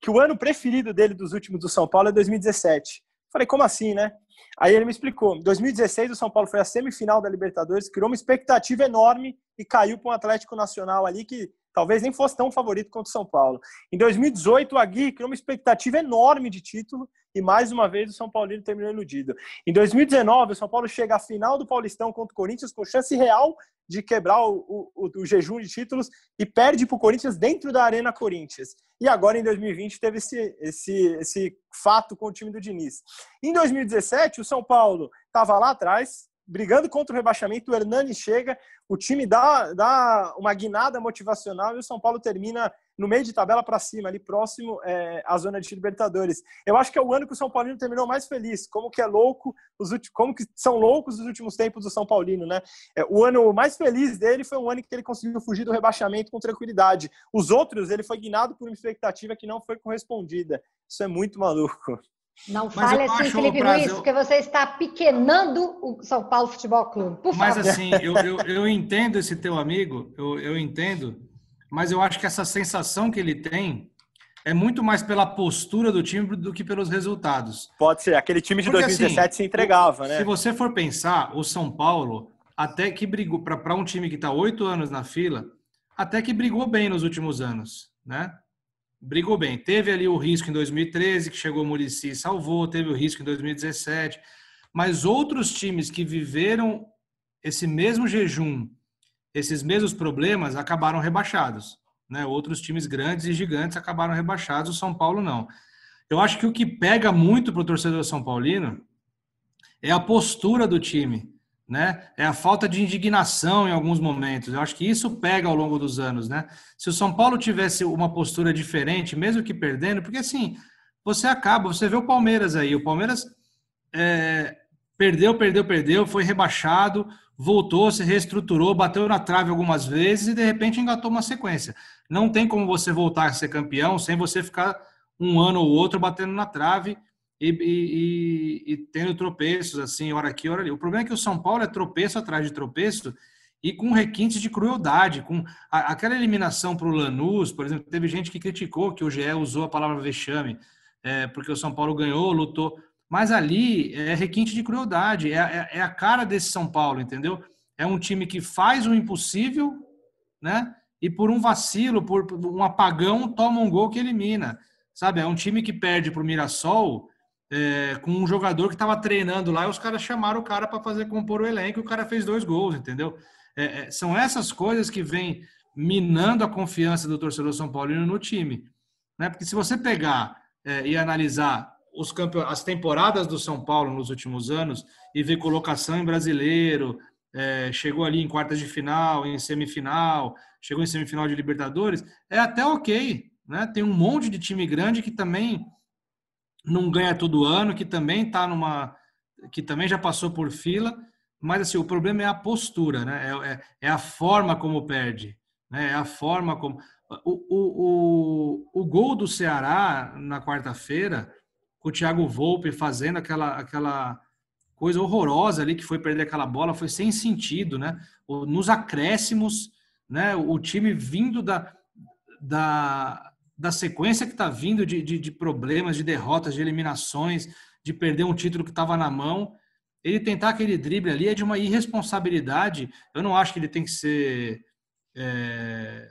que o ano preferido dele dos últimos do São Paulo é 2017. Falei, como assim, né? Aí ele me explicou. Em 2016, o São Paulo foi à semifinal da Libertadores, criou uma expectativa enorme e caiu para um Atlético Nacional ali que talvez nem fosse tão favorito quanto o São Paulo. Em 2018, o Agui criou uma expectativa enorme de título e mais uma vez o São Paulino terminou iludido. Em 2019, o São Paulo chega à final do Paulistão contra o Corinthians com chance real de quebrar o, o, o jejum de títulos e perde para o Corinthians dentro da Arena Corinthians. E agora, em 2020, teve esse, esse, esse fato com o time do Diniz. Em 2017, o São Paulo estava lá atrás, brigando contra o rebaixamento, o Hernani chega, o time dá, dá uma guinada motivacional e o São Paulo termina no meio de tabela para cima, ali próximo é, à zona de Libertadores. Eu acho que é o ano que o São Paulino terminou mais feliz. Como que é louco, os últimos, como que são loucos os últimos tempos do São Paulino, né? É, o ano mais feliz dele foi um ano que ele conseguiu fugir do rebaixamento com tranquilidade. Os outros, ele foi guinado por uma expectativa que não foi correspondida. Isso é muito maluco. Não Mas fale assim, Felipe Luiz, porque você está pequenando o São Paulo Futebol Clube. Por Mas favor. assim, eu, eu, eu entendo esse teu amigo, eu, eu entendo, mas eu acho que essa sensação que ele tem é muito mais pela postura do time do que pelos resultados. Pode ser, aquele time de Porque, 2017 assim, se entregava, né? Se você for pensar, o São Paulo, até que brigou, para um time que está oito anos na fila, até que brigou bem nos últimos anos, né? Brigou bem. Teve ali o risco em 2013, que chegou o Murici e salvou, teve o risco em 2017, mas outros times que viveram esse mesmo jejum esses mesmos problemas acabaram rebaixados. Né? Outros times grandes e gigantes acabaram rebaixados, o São Paulo não. Eu acho que o que pega muito para o torcedor São Paulino é a postura do time, né? É a falta de indignação em alguns momentos. Eu acho que isso pega ao longo dos anos, né? Se o São Paulo tivesse uma postura diferente, mesmo que perdendo, porque assim, você acaba, você vê o Palmeiras aí, o Palmeiras é, perdeu, perdeu, perdeu, foi rebaixado, voltou, se reestruturou, bateu na trave algumas vezes e de repente engatou uma sequência. Não tem como você voltar a ser campeão sem você ficar um ano ou outro batendo na trave e, e, e, tendo tropeços, assim, hora aqui, hora ali. O problema é que o São Paulo é tropeço atrás de tropeço e com requintes de crueldade, com a, aquela eliminação para o Lanús, por exemplo, teve gente que criticou que o GE usou a palavra vexame, é, porque o São Paulo ganhou, lutou, mas ali é requinte de crueldade, é, é, é a cara desse São Paulo, entendeu? É um time que faz o impossível, né? E por um vacilo, por um apagão, toma um gol que elimina. Sabe? É um time que perde para o Mirassol é, com um jogador que estava treinando lá e os caras chamaram o cara para fazer compor o elenco e o cara fez dois gols, entendeu? É, é, são essas coisas que vêm minando a confiança do torcedor São Paulino no time. Né? Porque se você pegar é, e analisar os campe... as temporadas do São Paulo nos últimos anos e ver colocação em brasileiro, é, chegou ali em quartas de final, em semifinal, chegou em semifinal de Libertadores, é até ok. Né? Tem um monte de time grande que também não ganha todo ano, que também está numa. que também já passou por fila, mas assim, o problema é a postura, né? É, é, é a forma como perde, né? É a forma como. O, o, o, o gol do Ceará na quarta-feira, com o Thiago Volpe fazendo aquela, aquela coisa horrorosa ali, que foi perder aquela bola, foi sem sentido, né? Nos acréscimos, né? O time vindo da, da, da sequência que está vindo de, de, de, problemas, de derrotas, de eliminações, de perder um título que estava na mão, ele tentar aquele drible ali é de uma irresponsabilidade. Eu não acho que ele tem que ser é,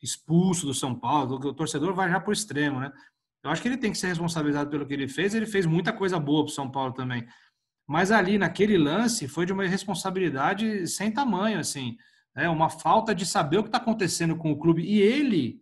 expulso do São Paulo, o torcedor vai já para o extremo, né? Eu acho que ele tem que ser responsabilizado pelo que ele fez. Ele fez muita coisa boa para o São Paulo também. Mas ali, naquele lance, foi de uma irresponsabilidade sem tamanho, assim. É uma falta de saber o que está acontecendo com o clube. E ele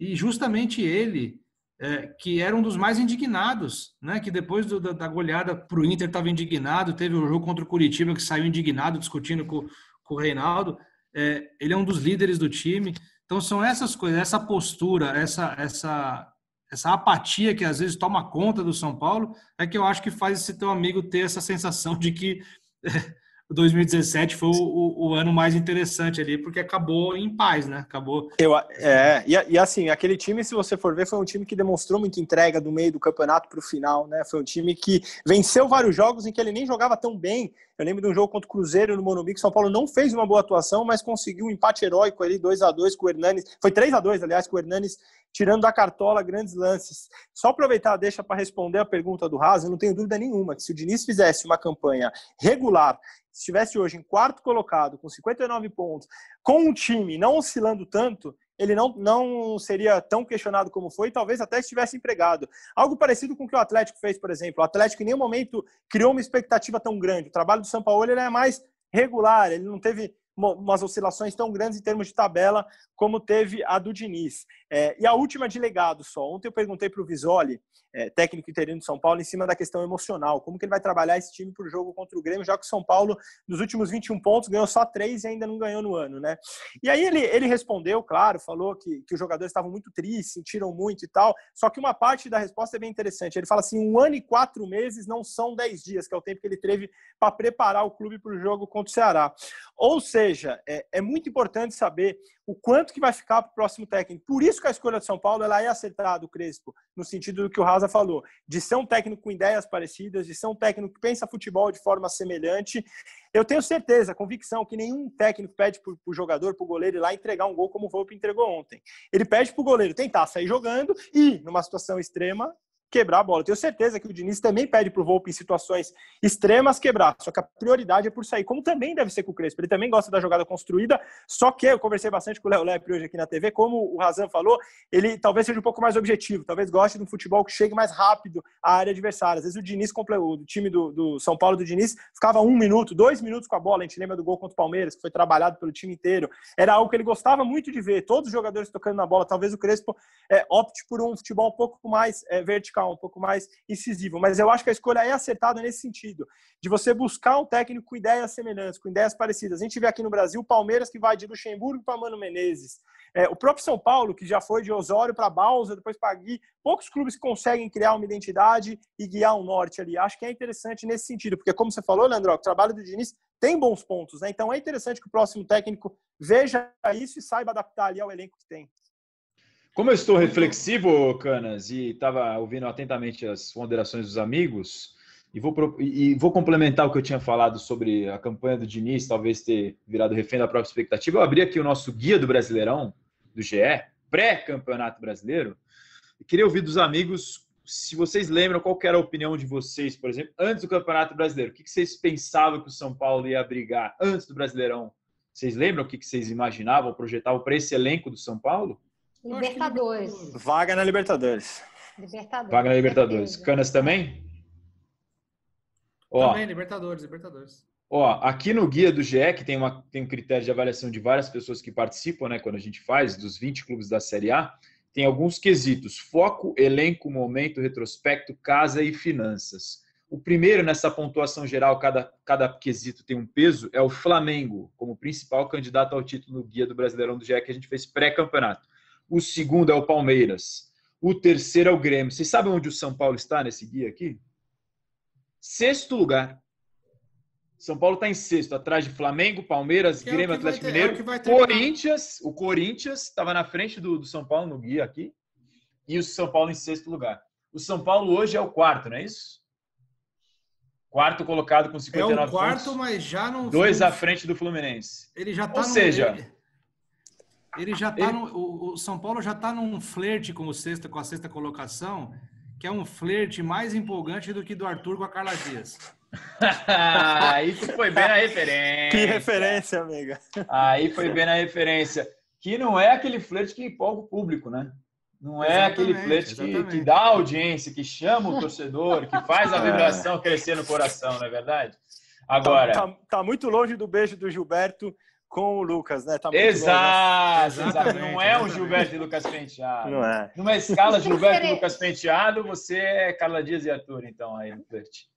e justamente ele, é, que era um dos mais indignados, né? que depois do, da, da, goleada para o Inter estava indignado, teve o jogo contra o Curitiba que saiu indignado discutindo com, com o Reinaldo, é, ele é um dos líderes do time. Então são essas coisas, essa postura, essa, essa, essa apatia que às vezes toma conta do São Paulo, é que eu acho que faz esse teu amigo ter essa sensação de que 2017 foi o, o, ano mais interessante ali, porque acabou em paz, né? Acabou. Eu, é, e, e, assim, aquele time, se você for ver, foi um time que demonstrou muita entrega do meio do campeonato para o final, né? Foi um time que venceu vários jogos em que ele nem jogava tão bem. Eu lembro de um jogo contra o Cruzeiro no Morumbi, que São Paulo não fez uma boa atuação, mas conseguiu um empate heróico ali, 2 a 2 com o Hernanes. Foi 3 a 2 aliás, com o Hernanes tirando da cartola grandes lances. Só aproveitar, deixa para responder a pergunta do Raso, eu não tenho dúvida nenhuma que se o Diniz fizesse uma campanha regular estivesse hoje em quarto colocado, com 59 pontos, com um time não oscilando tanto, ele não, não seria tão questionado como foi, talvez até estivesse empregado. Algo parecido com o que o Atlético fez, por exemplo. O Atlético em nenhum momento criou uma expectativa tão grande. O trabalho do São Paulo ele é mais regular, ele não teve umas oscilações tão grandes em termos de tabela como teve a do Diniz. É, e a última de legado só. Ontem eu perguntei para o Visoli, é, técnico interino de São Paulo, em cima da questão emocional. Como que ele vai trabalhar esse time para o jogo contra o Grêmio, já que o São Paulo, nos últimos 21 pontos, ganhou só três e ainda não ganhou no ano, né? E aí ele, ele respondeu, claro, falou que, que os jogadores estavam muito tristes, sentiram muito e tal. Só que uma parte da resposta é bem interessante. Ele fala assim: um ano e quatro meses não são dez dias, que é o tempo que ele teve para preparar o clube para o jogo contra o Ceará. Ou seja, é, é muito importante saber o quanto que vai ficar para o próximo técnico. Por isso que a escolha de São Paulo ela é acertada, o Crespo, no sentido do que o Raza falou, de ser um técnico com ideias parecidas, de ser um técnico que pensa futebol de forma semelhante. Eu tenho certeza, convicção, que nenhum técnico pede para o jogador, para o goleiro ir lá entregar um gol como o Volpe entregou ontem. Ele pede para o goleiro tentar sair jogando e, numa situação extrema, quebrar a bola. Tenho certeza que o Diniz também pede para o Volpe em situações extremas quebrar, só que a prioridade é por sair, como também deve ser com o Crespo. Ele também gosta da jogada construída, só que eu conversei bastante com o Léo Lepre hoje aqui na TV, como o Razan falou, ele talvez seja um pouco mais objetivo, talvez goste de um futebol que chegue mais rápido à área adversária. Às vezes o Diniz, o time do, do São Paulo do Diniz, ficava um minuto, dois minutos com a bola, a gente lembra do gol contra o Palmeiras, que foi trabalhado pelo time inteiro. Era algo que ele gostava muito de ver, todos os jogadores tocando na bola, talvez o Crespo é, opte por um futebol um pouco mais é, vertical, um pouco mais incisivo. Mas eu acho que a escolha é acertada nesse sentido, de você buscar um técnico com ideias semelhantes, com ideias parecidas. A gente vê aqui no Brasil o Palmeiras que vai de Luxemburgo para Mano Menezes. É, o próprio São Paulo, que já foi de Osório para Balsa, depois para Gui, poucos clubes conseguem criar uma identidade e guiar um norte ali. Acho que é interessante nesse sentido, porque como você falou, Leandro, o trabalho do Diniz tem bons pontos, né? Então é interessante que o próximo técnico veja isso e saiba adaptar ali ao elenco que tem. Como eu estou reflexivo, Canas, e estava ouvindo atentamente as ponderações dos amigos, e vou, e vou complementar o que eu tinha falado sobre a campanha do Diniz, talvez ter virado refém da própria expectativa. Eu abri aqui o nosso guia do Brasileirão, do GE, pré-campeonato brasileiro, e queria ouvir dos amigos se vocês lembram qual era a opinião de vocês, por exemplo, antes do Campeonato Brasileiro. O que vocês pensavam que o São Paulo ia brigar antes do Brasileirão? Vocês lembram o que vocês imaginavam, projetavam para esse elenco do São Paulo? Libertadores. Vaga na Libertadores. Libertadores. Vaga na Libertadores. Canas também? Ó, também, Libertadores, Libertadores. Ó, aqui no guia do GE, que tem, uma, tem um critério de avaliação de várias pessoas que participam, né, quando a gente faz, dos 20 clubes da Série A, tem alguns quesitos: foco, elenco, momento, retrospecto, casa e finanças. O primeiro nessa pontuação geral, cada, cada quesito tem um peso, é o Flamengo, como principal candidato ao título no guia do Brasileirão do GE que a gente fez pré-campeonato. O segundo é o Palmeiras. O terceiro é o Grêmio. Vocês sabem onde o São Paulo está nesse guia aqui? Sexto lugar. São Paulo está em sexto, atrás de Flamengo, Palmeiras, que é Grêmio, é Atlético ter, Mineiro. É Corinthians, o Corinthians estava na frente do, do, São Paulo no guia aqui. E o São Paulo em sexto lugar. O São Paulo hoje é o quarto, não é isso? Quarto colocado com 59 pontos. É o quarto, pontos, mas já não. Dois à frente do Fluminense. Ele já tá Ou no, seja, ele, ele já está no, o, o, São Paulo já está num flerte com o sexta, com a sexta colocação, que é um flerte mais empolgante do que do Arthur com a Carla Dias. Aí foi bem na referência. Que referência, amiga. Aí foi bem na referência. Que não é aquele flerte que empolga o público, né? Não é exatamente, aquele flerte que, que, dá audiência, que chama o torcedor, que faz a é. vibração crescer no coração, não é verdade? Agora. Tá, tá, tá muito longe do beijo do Gilberto com o Lucas, né? Tá exato, exato. Não é um Gilberto e Lucas Penteado. Não é. Numa escala Gilberto e Lucas Penteado, você é Carla Dias e Arthur, então, aí no flerte.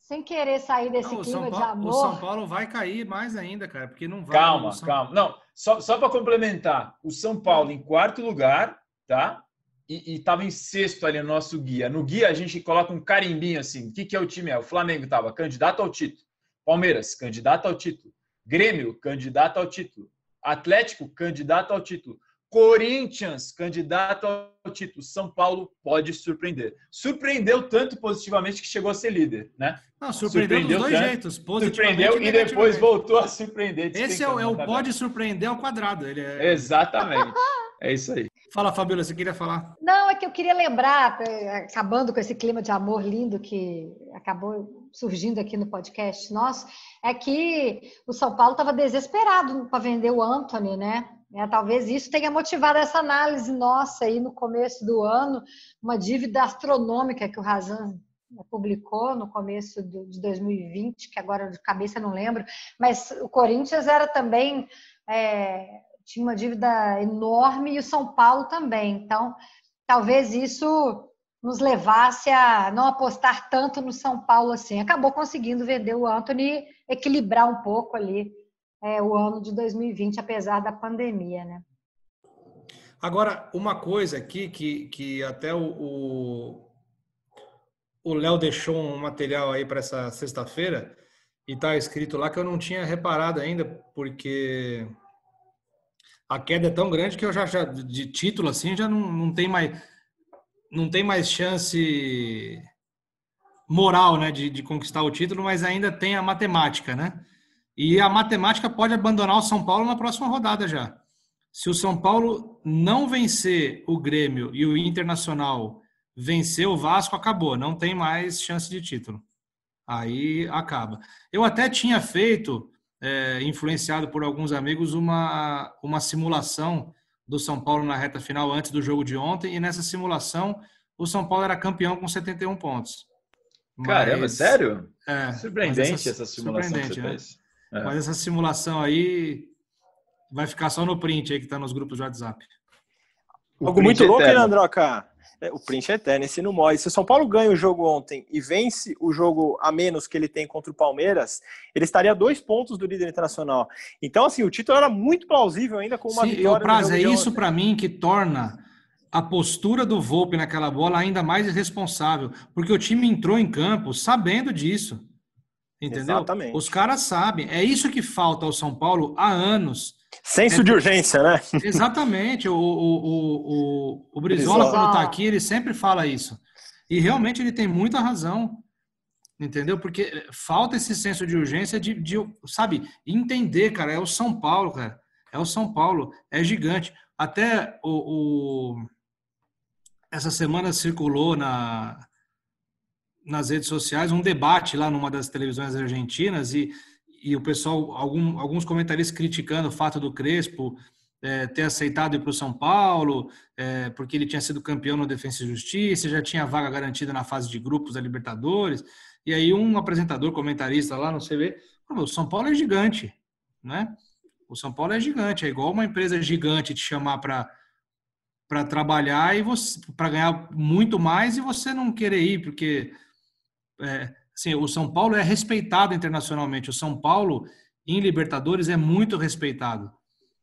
Sem querer sair desse não, clima Paulo, de amor. O São Paulo vai cair mais ainda, cara, porque não vai. Calma, São... calma. Não, só, só para complementar. O São Paulo em quarto lugar, tá? E estava em sexto ali no nosso guia. No guia a gente coloca um carimbinho assim. O que, que é o time? É o Flamengo estava candidato ao título. Palmeiras, candidato ao título. Grêmio, candidato ao título. Atlético, candidato ao título. Corinthians, candidato ao título. São Paulo pode surpreender. Surpreendeu tanto positivamente que chegou a ser líder, né? Não, surpreendeu, surpreendeu dos dois tanto, jeitos. Surpreendeu e, e depois voltou a surpreender. Esse é o, é o pode surpreender ao quadrado. Ele é... Exatamente. É isso aí. Fala, Fabíola, você queria falar? Não, é que eu queria lembrar, é, acabando com esse clima de amor lindo que acabou surgindo aqui no podcast nosso, é que o São Paulo estava desesperado para vender o Anthony, né? É, talvez isso tenha motivado essa análise nossa aí no começo do ano, uma dívida astronômica que o Razan publicou no começo de 2020, que agora de cabeça não lembro, mas o Corinthians era também é, tinha uma dívida enorme e o São Paulo também. Então, talvez isso nos levasse a não apostar tanto no São Paulo assim. Acabou conseguindo vender o Anthony equilibrar um pouco ali é, o ano de 2020, apesar da pandemia, né? Agora, uma coisa aqui que, que até o o Léo deixou um material aí para essa sexta-feira e está escrito lá que eu não tinha reparado ainda, porque a queda é tão grande que eu já, já de título assim já não, não tem mais não tem mais chance moral, né, de, de conquistar o título, mas ainda tem a matemática, né? E a matemática pode abandonar o São Paulo na próxima rodada já. Se o São Paulo não vencer o Grêmio e o Internacional venceu o Vasco, acabou, não tem mais chance de título. Aí acaba. Eu até tinha feito, é, influenciado por alguns amigos, uma, uma simulação do São Paulo na reta final antes do jogo de ontem, e nessa simulação o São Paulo era campeão com 71 pontos. Caramba, Mas, sério? É, surpreendente essa, essa simulação surpreendente, que você né? fez. É. Mas essa simulação aí vai ficar só no print aí que está nos grupos de WhatsApp. Algo muito é louco, hein, Androca? É, o print é eterno, esse não morre. Se o São Paulo ganha o jogo ontem e vence o jogo a menos que ele tem contra o Palmeiras, ele estaria a dois pontos do líder internacional. Então, assim, o título era muito plausível ainda com uma Sim, vitória. Prazo, é isso para mim que torna a postura do Volpe naquela bola ainda mais irresponsável, porque o time entrou em campo sabendo disso. Entendeu? Exatamente. Os caras sabem. É isso que falta ao São Paulo há anos. Senso é, de urgência, né? Exatamente. O, o, o, o, Brizola, Brizola, quando está aqui, ele sempre fala isso. E realmente ele tem muita razão. Entendeu? Porque falta esse senso de urgência de, de, sabe, entender, cara. É o São Paulo, cara. É o São Paulo. É gigante. Até o, o essa semana circulou na, nas redes sociais um debate lá numa das televisões argentinas e, e o pessoal, algum, alguns comentaristas criticando o fato do Crespo é, ter aceitado ir para o São Paulo, é, porque ele tinha sido campeão no Defensa e Justiça, já tinha vaga garantida na fase de grupos da Libertadores. E aí um apresentador, comentarista lá no CV, falou, o São Paulo é gigante, né? O São Paulo é gigante, é igual uma empresa gigante te chamar para para trabalhar e você para ganhar muito mais e você não querer ir porque é, assim, o São Paulo é respeitado internacionalmente. O São Paulo, em Libertadores, é muito respeitado.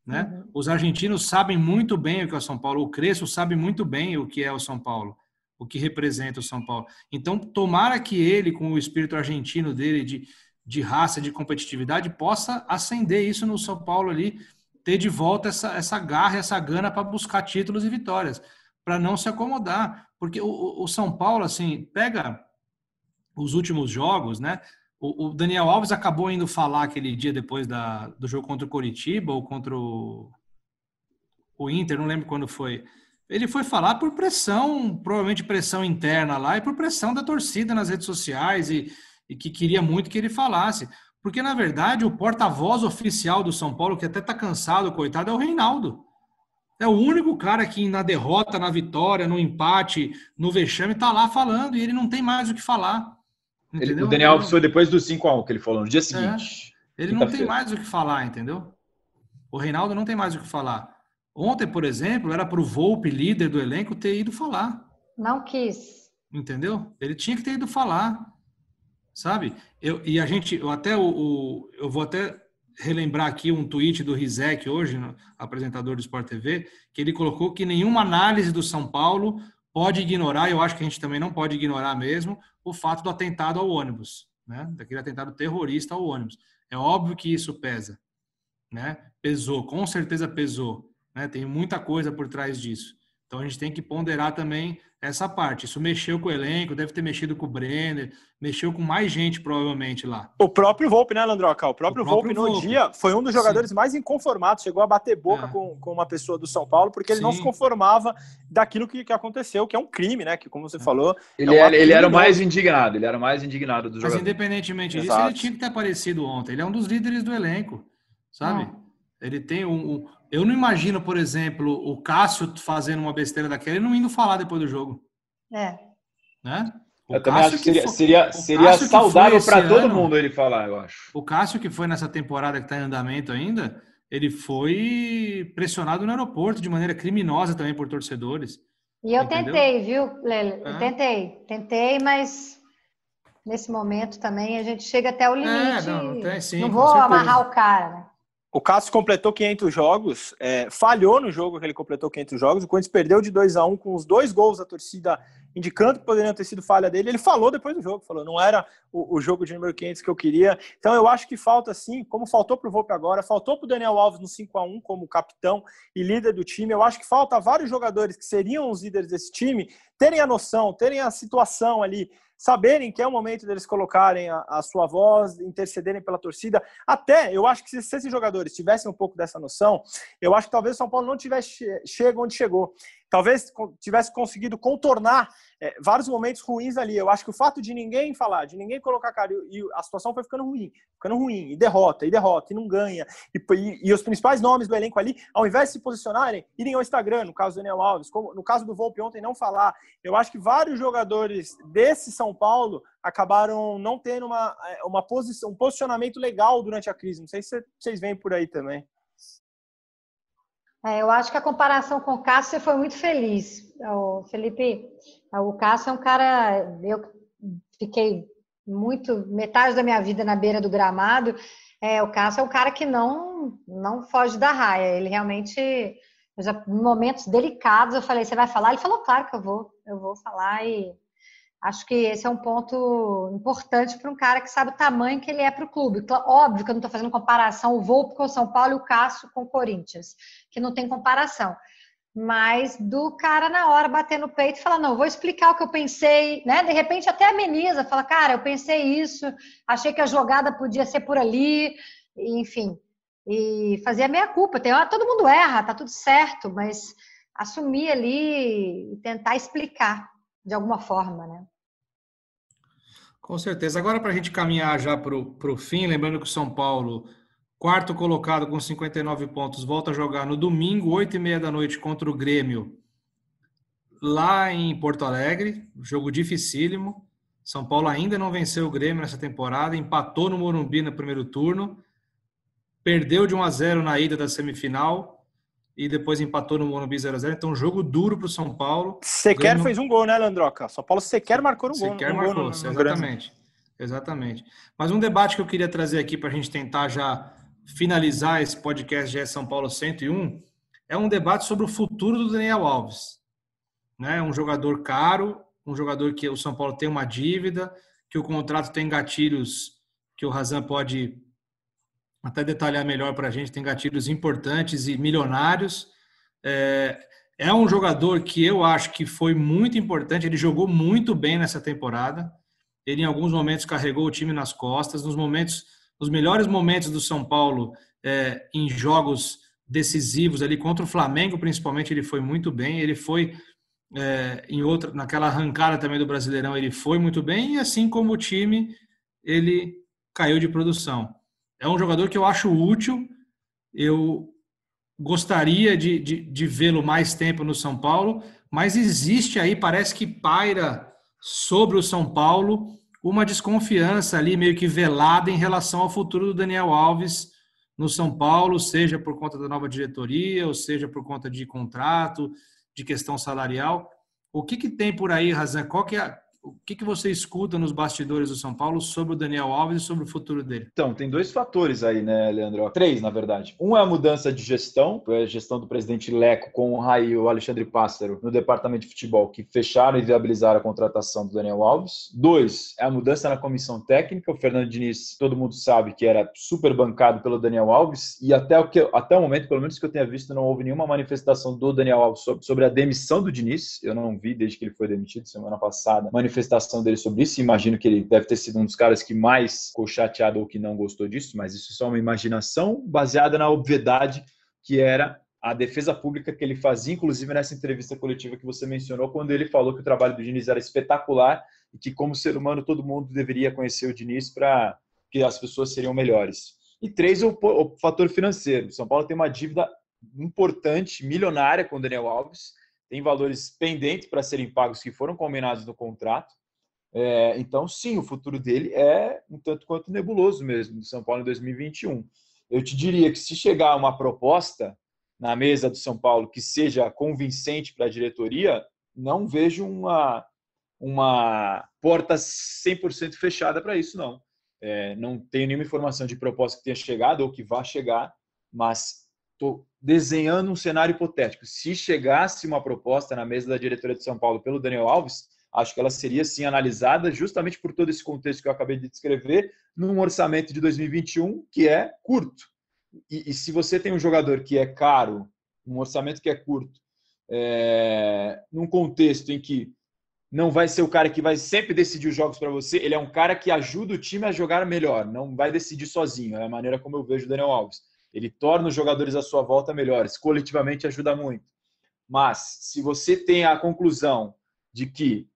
Né? Uhum. Os argentinos sabem muito bem o que é o São Paulo. O Crespo sabe muito bem o que é o São Paulo, o que representa o São Paulo. Então, tomara que ele, com o espírito argentino dele, de, de raça, de competitividade, possa acender isso no São Paulo ali, ter de volta essa, essa garra, essa gana para buscar títulos e vitórias, para não se acomodar. Porque o, o São Paulo, assim, pega os últimos jogos, né? O, o, Daniel Alves acabou indo falar aquele dia depois da, do jogo contra o Coritiba ou contra o, o Inter, não lembro quando foi. Ele foi falar por pressão, provavelmente pressão interna lá, e por pressão da torcida nas redes sociais, e, e que queria muito que ele falasse. Porque, na verdade, o porta-voz oficial do São Paulo, que até tá cansado, coitado, é o Reinaldo. É o único cara que na derrota, na vitória, no empate, no vexame, tá lá falando, e ele não tem mais o que falar. Ele, o Daniel Alves foi depois do 5x1 que ele falou, no dia é, seguinte. É, ele não tem mais o que falar, entendeu? O Reinaldo não tem mais o que falar. Ontem, por exemplo, era para o Volpe, líder do elenco, ter ido falar. Não quis. Entendeu? Ele tinha que ter ido falar. Sabe? Eu, e a gente, eu até o, o eu vou até relembrar aqui um tweet do Rizek hoje, no, apresentador do Sport TV, que ele colocou que nenhuma análise do São Paulo pode ignorar, eu acho que a gente também não pode ignorar mesmo, o fato do atentado ao ônibus, né? Daquele atentado terrorista ao ônibus. É óbvio que isso pesa, né? Pesou, com certeza pesou, né? Tem muita coisa por trás disso. Então a gente tem que ponderar também essa parte. Isso mexeu com o elenco, deve ter mexido com o Brenner, mexeu com mais gente provavelmente lá. O próprio Volpe, né, Landroca? O próprio, o próprio Volpe no Volpe. dia foi um dos jogadores Sim. mais inconformados, chegou a bater boca é. com, com uma pessoa do São Paulo, porque ele Sim. não se conformava daquilo que, que aconteceu, que é um crime, né? Que, como você é. falou. Ele, é um ele era o mais indignado, ele era o mais indignado do jogador. Mas independentemente Exato. disso, ele tinha que ter aparecido ontem. Ele é um dos líderes do elenco, sabe? Não. Ele tem um, um, Eu não imagino, por exemplo, o Cássio fazendo uma besteira daquela e não indo falar depois do jogo. É. Né? O eu também acho que seria, foi, seria, seria saudável para todo mundo ele falar, eu acho. O Cássio, que foi nessa temporada que está em andamento ainda, ele foi pressionado no aeroporto de maneira criminosa também por torcedores. E eu entendeu? tentei, viu, Lele? Eu tentei, tentei, mas nesse momento também a gente chega até o é, limite. É, não, não, tem, sim, não vou amarrar o cara. Né? O Cássio completou 500 jogos, é, falhou no jogo que ele completou 500 jogos. O Corinthians perdeu de 2 a 1 com os dois gols da torcida indicando que poderiam ter sido falha dele. Ele falou depois do jogo, falou, não era o, o jogo de número 500 que eu queria. Então eu acho que falta sim, como faltou para o Volpe agora, faltou para o Daniel Alves no 5 a 1 como capitão e líder do time. Eu acho que falta vários jogadores que seriam os líderes desse time terem a noção, terem a situação ali saberem que é o momento deles colocarem a, a sua voz, intercederem pela torcida. Até, eu acho que se, se, esses jogadores tivessem um pouco dessa noção, eu acho que talvez o São Paulo não tivesse chegado onde chegou talvez tivesse conseguido contornar é, vários momentos ruins ali. Eu acho que o fato de ninguém falar, de ninguém colocar cara, e a situação foi ficando ruim, ficando ruim, e derrota, e derrota, e não ganha. E, e, e, os principais nomes do elenco ali, ao invés de se posicionarem, irem ao Instagram, no caso do Daniel Alves, como no caso do Volpe ontem, não falar. Eu acho que vários jogadores desse São Paulo acabaram não tendo uma, é, uma posição, um posicionamento legal durante a crise. Não sei se vocês veem por aí também. É, eu acho que a comparação com o Cássio você foi muito feliz. O Felipe, o Cássio é um cara. Eu fiquei muito metade da minha vida na beira do gramado. É, o Cássio é um cara que não não foge da raia. Ele realmente, já, em momentos delicados, eu falei: "Você vai falar?" Ele falou: "Claro que eu vou, eu vou falar e Acho que esse é um ponto importante para um cara que sabe o tamanho que ele é para o clube. Óbvio que eu não estou fazendo comparação o Volpe com o São Paulo e o Cássio com o Corinthians, que não tem comparação. Mas do cara na hora bater no peito e falar, não, vou explicar o que eu pensei, né? De repente até ameniza, fala, cara, eu pensei isso, achei que a jogada podia ser por ali, enfim. E fazer a meia culpa. Tem, todo mundo erra, tá tudo certo, mas assumir ali e tentar explicar de alguma forma, né? Com certeza. Agora, para a gente caminhar já para o fim, lembrando que o São Paulo, quarto colocado com 59 pontos, volta a jogar no domingo, 8 e meia da noite, contra o Grêmio, lá em Porto Alegre. Jogo dificílimo. São Paulo ainda não venceu o Grêmio nessa temporada, empatou no Morumbi no primeiro turno, perdeu de 1 a 0 na ida da semifinal e depois empatou no Morumbi 0x0. Então, jogo duro para o São Paulo. Sequer fez um gol, né, Landroca? São Paulo sequer marcou um gol. Sequer um marcou, gol no exatamente. Exatamente. Mas um debate que eu queria trazer aqui para a gente tentar já finalizar esse podcast de São Paulo 101 é um debate sobre o futuro do Daniel Alves. Né? Um jogador caro, um jogador que o São Paulo tem uma dívida, que o contrato tem gatilhos que o Razan pode até detalhar melhor para a gente, tem gatilhos importantes e milionários. É, é um jogador que eu acho que foi muito importante, ele jogou muito bem nessa temporada. Ele em alguns momentos carregou o time nas costas, nos momentos, nos melhores momentos do São Paulo, é, em jogos decisivos ali contra o Flamengo, principalmente ele foi muito bem. Ele foi é, em outra, naquela arrancada também do Brasileirão, ele foi muito bem e assim como o time, ele caiu de produção é um jogador que eu acho útil. Eu gostaria de, de, de vê-lo mais tempo no São Paulo, mas existe aí, parece que paira sobre o São Paulo uma desconfiança ali meio que velada em relação ao futuro do Daniel Alves no São Paulo, seja por conta da nova diretoria, ou seja por conta de contrato, de questão salarial. O que, que tem por aí, Razan? Qual que é, o que, que você escuta nos bastidores do São Paulo sobre o Daniel Alves e sobre o futuro dele? Então, tem dois fatores aí, né, Leandro? Três, na verdade. Um é a mudança de gestão, a gestão do presidente Leco com o Raí e o Alexandre Pássaro no departamento de futebol, que fecharam e viabilizaram a contratação do Daniel Alves. Dois, é a mudança na comissão técnica. O Fernando Diniz, todo mundo sabe que era super bancado pelo Daniel Alves, e até o, que, até o momento, pelo menos que eu tenha visto, não houve nenhuma manifestação do Daniel Alves sobre, sobre a demissão do Diniz. Eu não vi desde que ele foi demitido semana passada manifestação dele sobre isso. Imagino que ele deve ter sido um dos caras que mais ficou chateado ou que não gostou disso, mas isso é só uma imaginação baseada na obviedade que era a defesa pública que ele fazia, inclusive nessa entrevista coletiva que você mencionou, quando ele falou que o trabalho do Diniz era espetacular e que, como ser humano, todo mundo deveria conhecer o Diniz para que as pessoas seriam melhores. E três, o, o fator financeiro. São Paulo tem uma dívida importante, milionária com o Daniel Alves, tem valores pendentes para serem pagos que foram combinados no contrato. É, então, sim, o futuro dele é um tanto quanto nebuloso mesmo, do São Paulo em 2021. Eu te diria que se chegar uma proposta na mesa do São Paulo que seja convincente para a diretoria, não vejo uma, uma porta 100% fechada para isso, não. É, não tenho nenhuma informação de proposta que tenha chegado ou que vá chegar, mas estou desenhando um cenário hipotético. Se chegasse uma proposta na mesa da diretoria de São Paulo pelo Daniel Alves, acho que ela seria sim analisada justamente por todo esse contexto que eu acabei de descrever, num orçamento de 2021 que é curto. E, e se você tem um jogador que é caro, um orçamento que é curto, é, num contexto em que não vai ser o cara que vai sempre decidir os jogos para você. Ele é um cara que ajuda o time a jogar melhor, não vai decidir sozinho. É a maneira como eu vejo o Daniel Alves. Ele torna os jogadores à sua volta melhores, coletivamente ajuda muito. Mas se você tem a conclusão de que,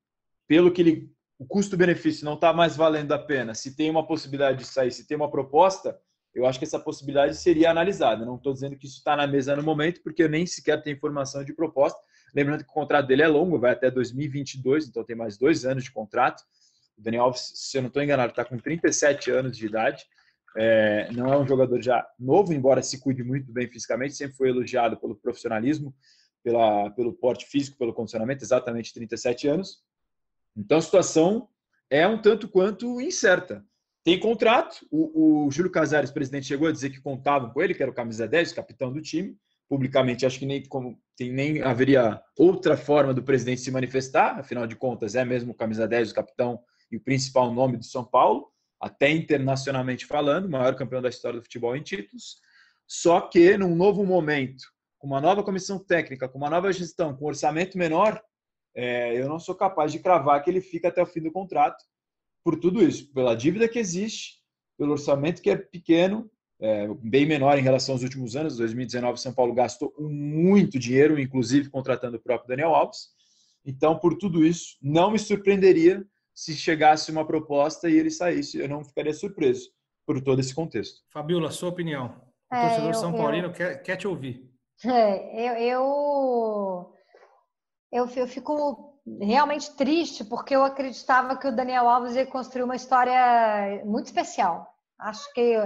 pelo que ele, o custo-benefício não está mais valendo a pena, se tem uma possibilidade de sair, se tem uma proposta, eu acho que essa possibilidade seria analisada. Não estou dizendo que isso está na mesa no momento, porque eu nem sequer tenho informação de proposta. Lembrando que o contrato dele é longo, vai até 2022, então tem mais dois anos de contrato. O Daniel Alves, se eu não estou enganado, está com 37 anos de idade. É, não é um jogador já novo, embora se cuide muito bem fisicamente, sempre foi elogiado pelo profissionalismo, pela, pelo porte físico, pelo condicionamento, exatamente 37 anos. Então a situação é um tanto quanto incerta. Tem contrato, o, o Júlio Casares, presidente, chegou a dizer que contavam com ele, que era o camisa 10, capitão do time. Publicamente, acho que nem, como, tem, nem haveria outra forma do presidente se manifestar, afinal de contas, é mesmo o camisa 10, o capitão e o principal nome do São Paulo, até internacionalmente falando, maior campeão da história do futebol em títulos. Só que, num novo momento, com uma nova comissão técnica, com uma nova gestão, com um orçamento menor, é, eu não sou capaz de cravar que ele fica até o fim do contrato por tudo isso, pela dívida que existe, pelo orçamento que é pequeno, é, bem menor em relação aos últimos anos. 2019, São Paulo gastou muito dinheiro, inclusive contratando o próprio Daniel Alves. Então, por tudo isso, não me surpreenderia se chegasse uma proposta e ele saísse. Eu não ficaria surpreso por todo esse contexto. Fabiola, sua opinião. O é, torcedor eu, São Paulino eu... quer, quer te ouvir. É, eu, eu, eu, eu fico realmente triste, porque eu acreditava que o Daniel Alves ia construir uma história muito especial. Acho que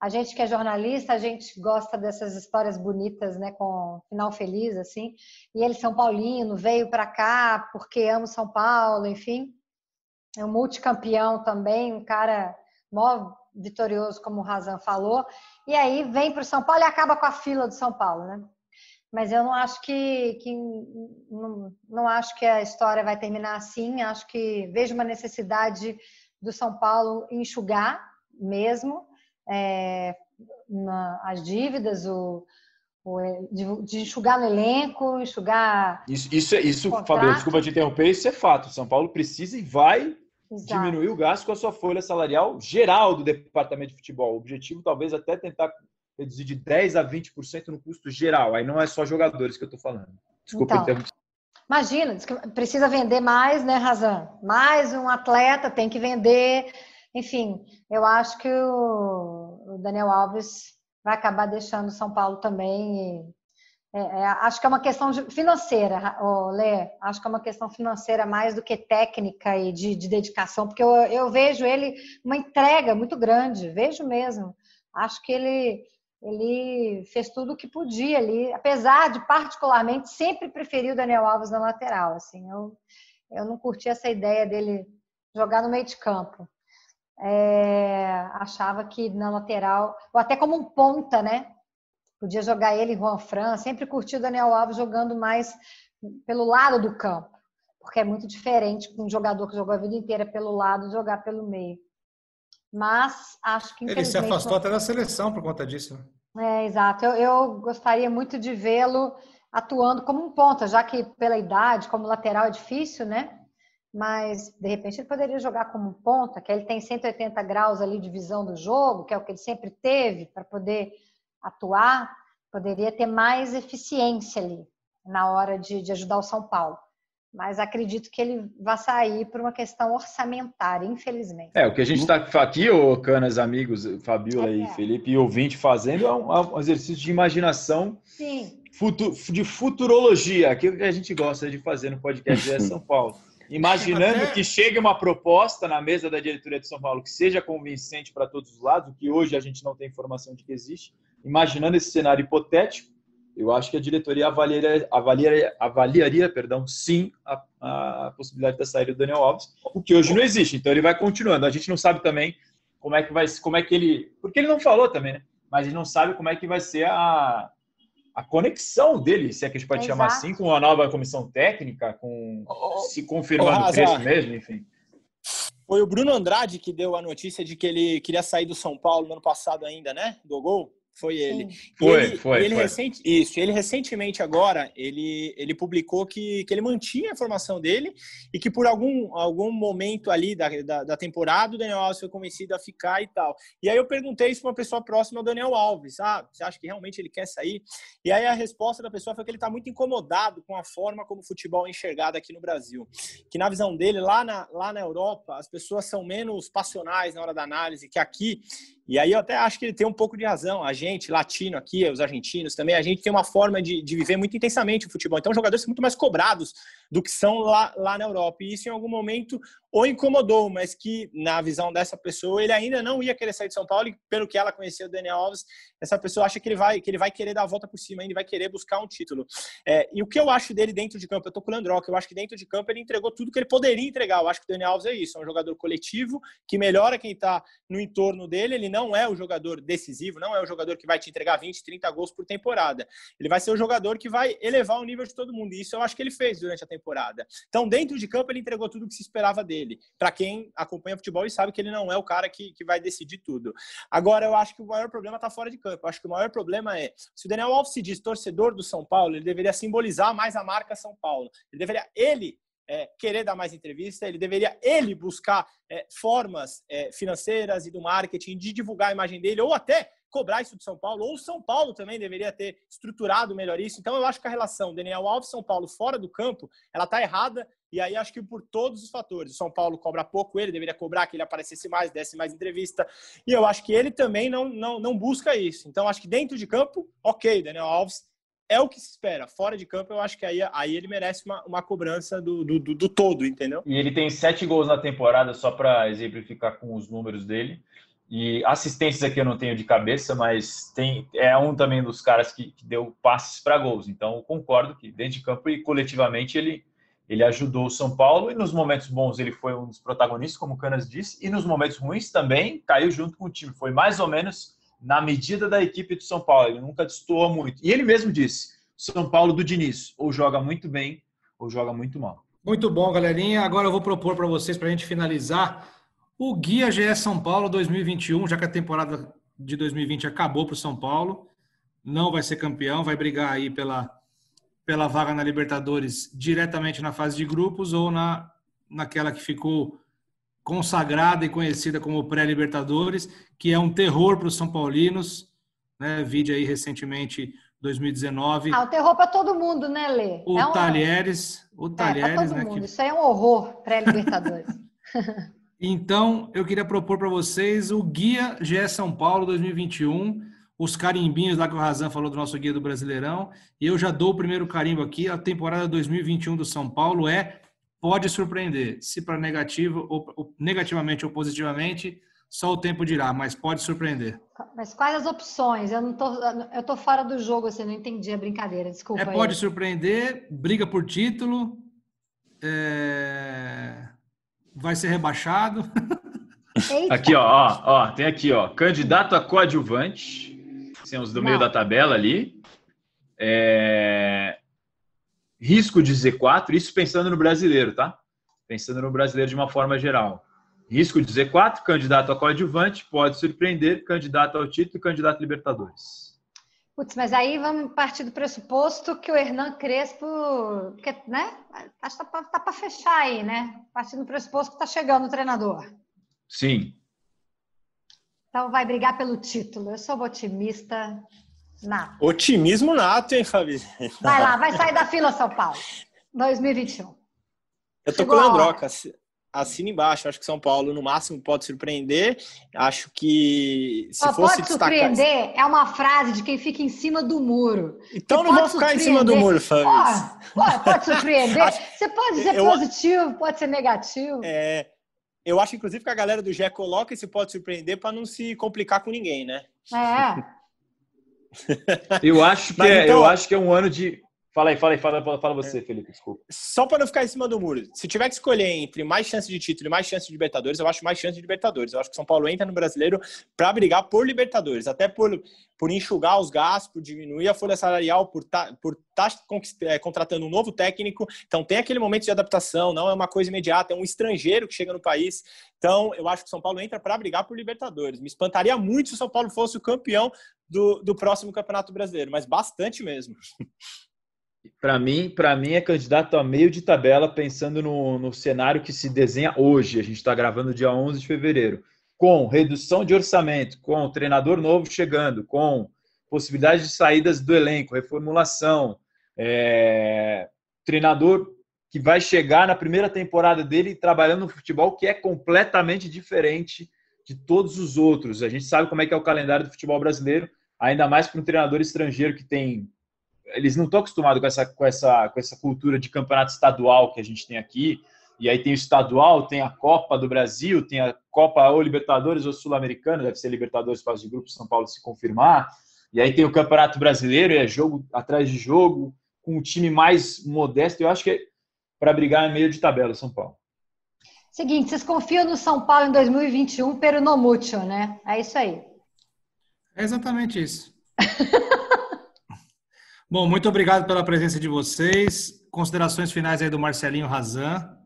a gente que é jornalista, a gente gosta dessas histórias bonitas, né, com final feliz, assim. E ele, São Paulino, veio para cá porque ama São Paulo, enfim. É um multicampeão também, um cara mó vitorioso, como o Razan falou. E aí vem para o São Paulo e acaba com a fila do São Paulo, né? mas eu não acho que, que não, não, acho que a história vai terminar assim. Acho que vejo uma necessidade do São Paulo enxugar mesmo é, as dívidas, o de, de, enxugar no elenco, enxugar. Isso, isso, é, isso Fabio, desculpa te interromper, isso é fato. São Paulo precisa e vai Exato. diminuir o gasto com a sua folha salarial geral do departamento de futebol. O objetivo talvez até tentar reduzir de 10% a 20% no custo geral. Aí não é só jogadores que eu estou falando. Desculpa então, então Imagina, precisa vender mais, né, Razan? Mais um atleta tem que vender. Enfim, eu acho que o, Daniel Alves vai acabar deixando São Paulo também. E, é, é, acho que é uma questão de, financeira, oh, Lê. Acho que é uma questão financeira mais do que técnica e de, de dedicação, porque eu, eu vejo ele uma entrega muito grande, vejo mesmo. Acho que ele ele fez tudo o que podia ali, apesar de particularmente sempre preferir o Daniel Alves na lateral. Assim, eu, eu não curti essa ideia dele jogar no meio de campo. É, achava que na lateral, ou até como um ponta, né? Podia jogar ele e Juan Fran. Sempre curti o Daniel Alves jogando mais pelo lado do campo, porque é muito diferente com um jogador que jogou a vida inteira pelo lado jogar pelo meio. Mas acho que Ele se afastou até da seleção por conta disso. Né? É, exato. Eu, eu gostaria muito de vê-lo atuando como um ponta, já que pela idade, como lateral é difícil, né? Mas de repente ele poderia jogar como um ponta, que ele tem 180 graus ali de visão do jogo, que é o que ele sempre teve para poder atuar, poderia ter mais eficiência ali na hora de, de ajudar o São Paulo mas acredito que ele vai sair por uma questão orçamentária, infelizmente. É, o que a gente está aqui, ô Canas, amigos, Fabiola é, e Felipe, e ouvinte fazendo é um, é um exercício de imaginação, Sim. Futu, de futurologia, aquilo que a gente gosta de fazer no podcast de São Paulo. Imaginando que chegue uma proposta na mesa da diretoria de São Paulo que seja convincente para todos os lados, o que hoje a gente não tem informação de que existe, imaginando esse cenário hipotético, eu acho que a diretoria avaliaria, avaliaria, avaliaria perdão, sim a, a, possibilidade da saída do Daniel Alves, o que hoje não existe. Então ele vai continuando. A gente não sabe também como é que vai, como é que ele, porque ele não falou também, né? Mas ele não sabe como é que vai ser a, a conexão dele, se é que a gente pode Exato. chamar assim, com a nova comissão técnica, com se confirmando o preço mesmo, enfim. Foi o Bruno Andrade que deu a notícia de que ele queria sair do São Paulo no ano passado ainda, né? Do gol. Foi ele. Foi, ele, foi, ele foi. Recente, isso, ele recentemente agora, ele, ele publicou que, que ele mantinha a informação dele e que por algum, algum momento ali da, da, da temporada o Daniel Alves foi convencido a ficar e tal. E aí eu perguntei isso para uma pessoa próxima ao Daniel Alves. Ah, você acha que realmente ele quer sair? E aí a resposta da pessoa foi que ele está muito incomodado com a forma como o futebol é enxergado aqui no Brasil. Que na visão dele, lá na, lá na Europa, as pessoas são menos passionais na hora da análise que aqui. E aí eu até acho que ele tem um pouco de razão. A gente, latino aqui, os argentinos também, a gente tem uma forma de, de viver muito intensamente o futebol. Então, os jogadores são muito mais cobrados do que são lá, lá na Europa. E isso, em algum momento, o incomodou, mas que, na visão dessa pessoa, ele ainda não ia querer sair de São Paulo. E pelo que ela conheceu o Daniel Alves, essa pessoa acha que ele vai, que ele vai querer dar a volta por cima ainda, vai querer buscar um título. É, e o que eu acho dele dentro de campo? Eu tô com o Landrock, eu acho que dentro de campo ele entregou tudo que ele poderia entregar. Eu acho que o Daniel Alves é isso, é um jogador coletivo que melhora quem está no entorno dele. Ele não é o jogador decisivo, não é o jogador que vai te entregar 20, 30 gols por temporada. Ele vai ser o jogador que vai elevar o nível de todo mundo. E isso eu acho que ele fez durante a temporada. Então, dentro de campo, ele entregou tudo o que se esperava dele. Para quem acompanha futebol e sabe que ele não é o cara que, que vai decidir tudo. Agora, eu acho que o maior problema está fora de campo. Eu acho que o maior problema é, se o Daniel Alves se diz torcedor do São Paulo, ele deveria simbolizar mais a marca São Paulo. Ele deveria, ele, é, querer dar mais entrevista, ele deveria ele buscar é, formas é, financeiras e do marketing de divulgar a imagem dele, ou até cobrar isso de São Paulo, ou São Paulo também deveria ter estruturado melhor isso. Então eu acho que a relação Daniel Alves São Paulo fora do campo, ela tá errada, e aí acho que por todos os fatores. O São Paulo cobra pouco, ele deveria cobrar que ele aparecesse mais, desse mais entrevista. E eu acho que ele também não, não, não busca isso. Então acho que dentro de campo, ok, Daniel Alves é o que se espera. Fora de campo, eu acho que aí, aí ele merece uma, uma cobrança do, do, do todo, entendeu? E ele tem sete gols na temporada, só para exemplificar com os números dele. E assistências aqui eu não tenho de cabeça, mas tem é um também dos caras que, que deu passes para gols. Então eu concordo que dentro de campo e coletivamente ele, ele ajudou o São Paulo e nos momentos bons ele foi um dos protagonistas, como o Canas disse, e nos momentos ruins também caiu junto com o time. Foi mais ou menos na medida da equipe do São Paulo. Ele nunca destoou muito. E ele mesmo disse: São Paulo do Diniz ou joga muito bem ou joga muito mal. Muito bom, galerinha. Agora eu vou propor para vocês, para a gente finalizar, o Guia GE São Paulo 2021, já que a temporada de 2020 acabou para o São Paulo. Não vai ser campeão, vai brigar aí pela, pela vaga na Libertadores diretamente na fase de grupos ou na, naquela que ficou consagrada e conhecida como pré-Libertadores, que é um terror para os São Paulinos. Né? Vídeo aí recentemente 2019. Ah, o terror para todo mundo, né, Lê? O é um... Talheres, o Talheres, é, todo né? Mundo. Que... Isso aí é um horror pré-Libertadores. então, eu queria propor para vocês o Guia GE São Paulo 2021, os carimbinhos lá que o Razan falou do nosso Guia do Brasileirão. E eu já dou o primeiro carimbo aqui. A temporada 2021 do São Paulo é pode surpreender. Se para negativo ou, negativamente ou positivamente, só o tempo dirá, mas pode surpreender. Mas quais as opções? Eu não tô, eu tô fora do jogo, assim, não entendi a brincadeira, desculpa. É, aí. pode surpreender, briga por título, é... vai ser rebaixado. Eita. Aqui, ó, ó, ó, tem aqui, ó, candidato a coadjuvante, tem os do meio Não. da tabela ali. É... Risco de Z4, isso pensando no brasileiro, tá? Pensando no brasileiro de uma forma geral. Risco de Z4, candidato a coadjuvante, pode surpreender, candidato ao título e candidato a Libertadores. Putz, mas aí vamos partir do pressuposto que o Hernan Crespo, que, né? Acho que tá para fechar aí, né? Partindo do pressuposto que tá chegando o treinador. Sim. Então vai brigar pelo título. Eu sou otimista nato. Otimismo nato, hein, Fabi? Vai lá, vai sair da fila São Paulo. 2021. Eu tô Chegou com o a hora. Assina embaixo. Acho que São Paulo, no máximo, pode surpreender. Acho que se Ó, fosse pode destacar. surpreender é uma frase de quem fica em cima do muro. Então Você não vou ficar em cima do muro, ó, pode surpreender. Acho- Você pode ser eu- positivo, pode ser negativo. É, eu acho, inclusive, que a galera do GE coloca esse pode surpreender para não se complicar com ninguém, né? É. Eu acho que, Mas é, então- eu acho que é um ano de Fala aí, fala aí, fala, fala você, é. Felipe, desculpa. Só para não ficar em cima do muro, se tiver que escolher entre mais chance de título e mais chance de Libertadores, eu acho mais chance de Libertadores. Eu acho que São Paulo entra no brasileiro para brigar por Libertadores, até por, por enxugar os gastos, por diminuir a folha salarial, por tá, por estar tá, é, contratando um novo técnico. Então tem aquele momento de adaptação, não é uma coisa imediata, é um estrangeiro que chega no país. Então eu acho que São Paulo entra para brigar por Libertadores. Me espantaria muito se o São Paulo fosse o campeão do, do próximo Campeonato Brasileiro, mas bastante mesmo. Para mim, para mim é candidato a meio de tabela, pensando no, no cenário que se desenha hoje. A gente está gravando dia 11 de fevereiro, com redução de orçamento, com treinador novo chegando, com possibilidade de saídas do elenco, reformulação, é, treinador que vai chegar na primeira temporada dele trabalhando no futebol que é completamente diferente de todos os outros. A gente sabe como é que é o calendário do futebol brasileiro, ainda mais para um treinador estrangeiro que tem eles não estão acostumados com essa, com, essa, com essa cultura de campeonato estadual que a gente tem aqui. E aí tem o estadual, tem a Copa do Brasil, tem a Copa ou Libertadores ou Sul-Americana, deve ser Libertadores fase de grupo, São Paulo se confirmar. E aí tem o Campeonato Brasileiro, é jogo atrás de jogo, com um time mais modesto. Eu acho que é para brigar em meio de tabela, São Paulo. Seguinte, vocês confiam no São Paulo em 2021 pero no mucho, né? É isso aí. É exatamente isso. Bom, muito obrigado pela presença de vocês. Considerações finais aí do Marcelinho Razan.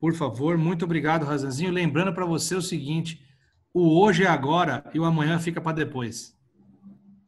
Por favor, muito obrigado, Razanzinho. Lembrando para você o seguinte: o hoje é agora e o amanhã fica para depois.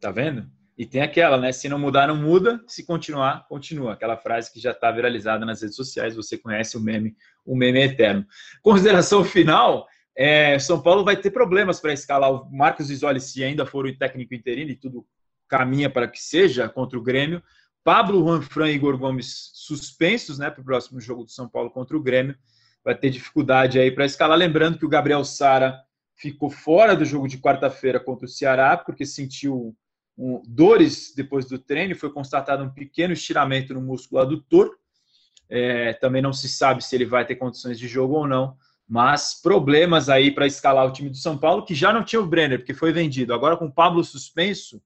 Tá vendo? E tem aquela, né? Se não mudar, não muda. Se continuar, continua. Aquela frase que já está viralizada nas redes sociais. Você conhece o meme, o meme eterno. Consideração final: é, São Paulo vai ter problemas para escalar o Marcos Isoli, se ainda for o técnico interino e tudo caminha para que seja contra o Grêmio. Pablo, Juan Fran e Igor Gomes suspensos né, para o próximo jogo do São Paulo contra o Grêmio. Vai ter dificuldade aí para escalar. Lembrando que o Gabriel Sara ficou fora do jogo de quarta-feira contra o Ceará, porque sentiu um, dores depois do treino. Foi constatado um pequeno estiramento no músculo adutor. É, também não se sabe se ele vai ter condições de jogo ou não. Mas problemas aí para escalar o time do São Paulo, que já não tinha o Brenner, porque foi vendido. Agora com o Pablo suspenso,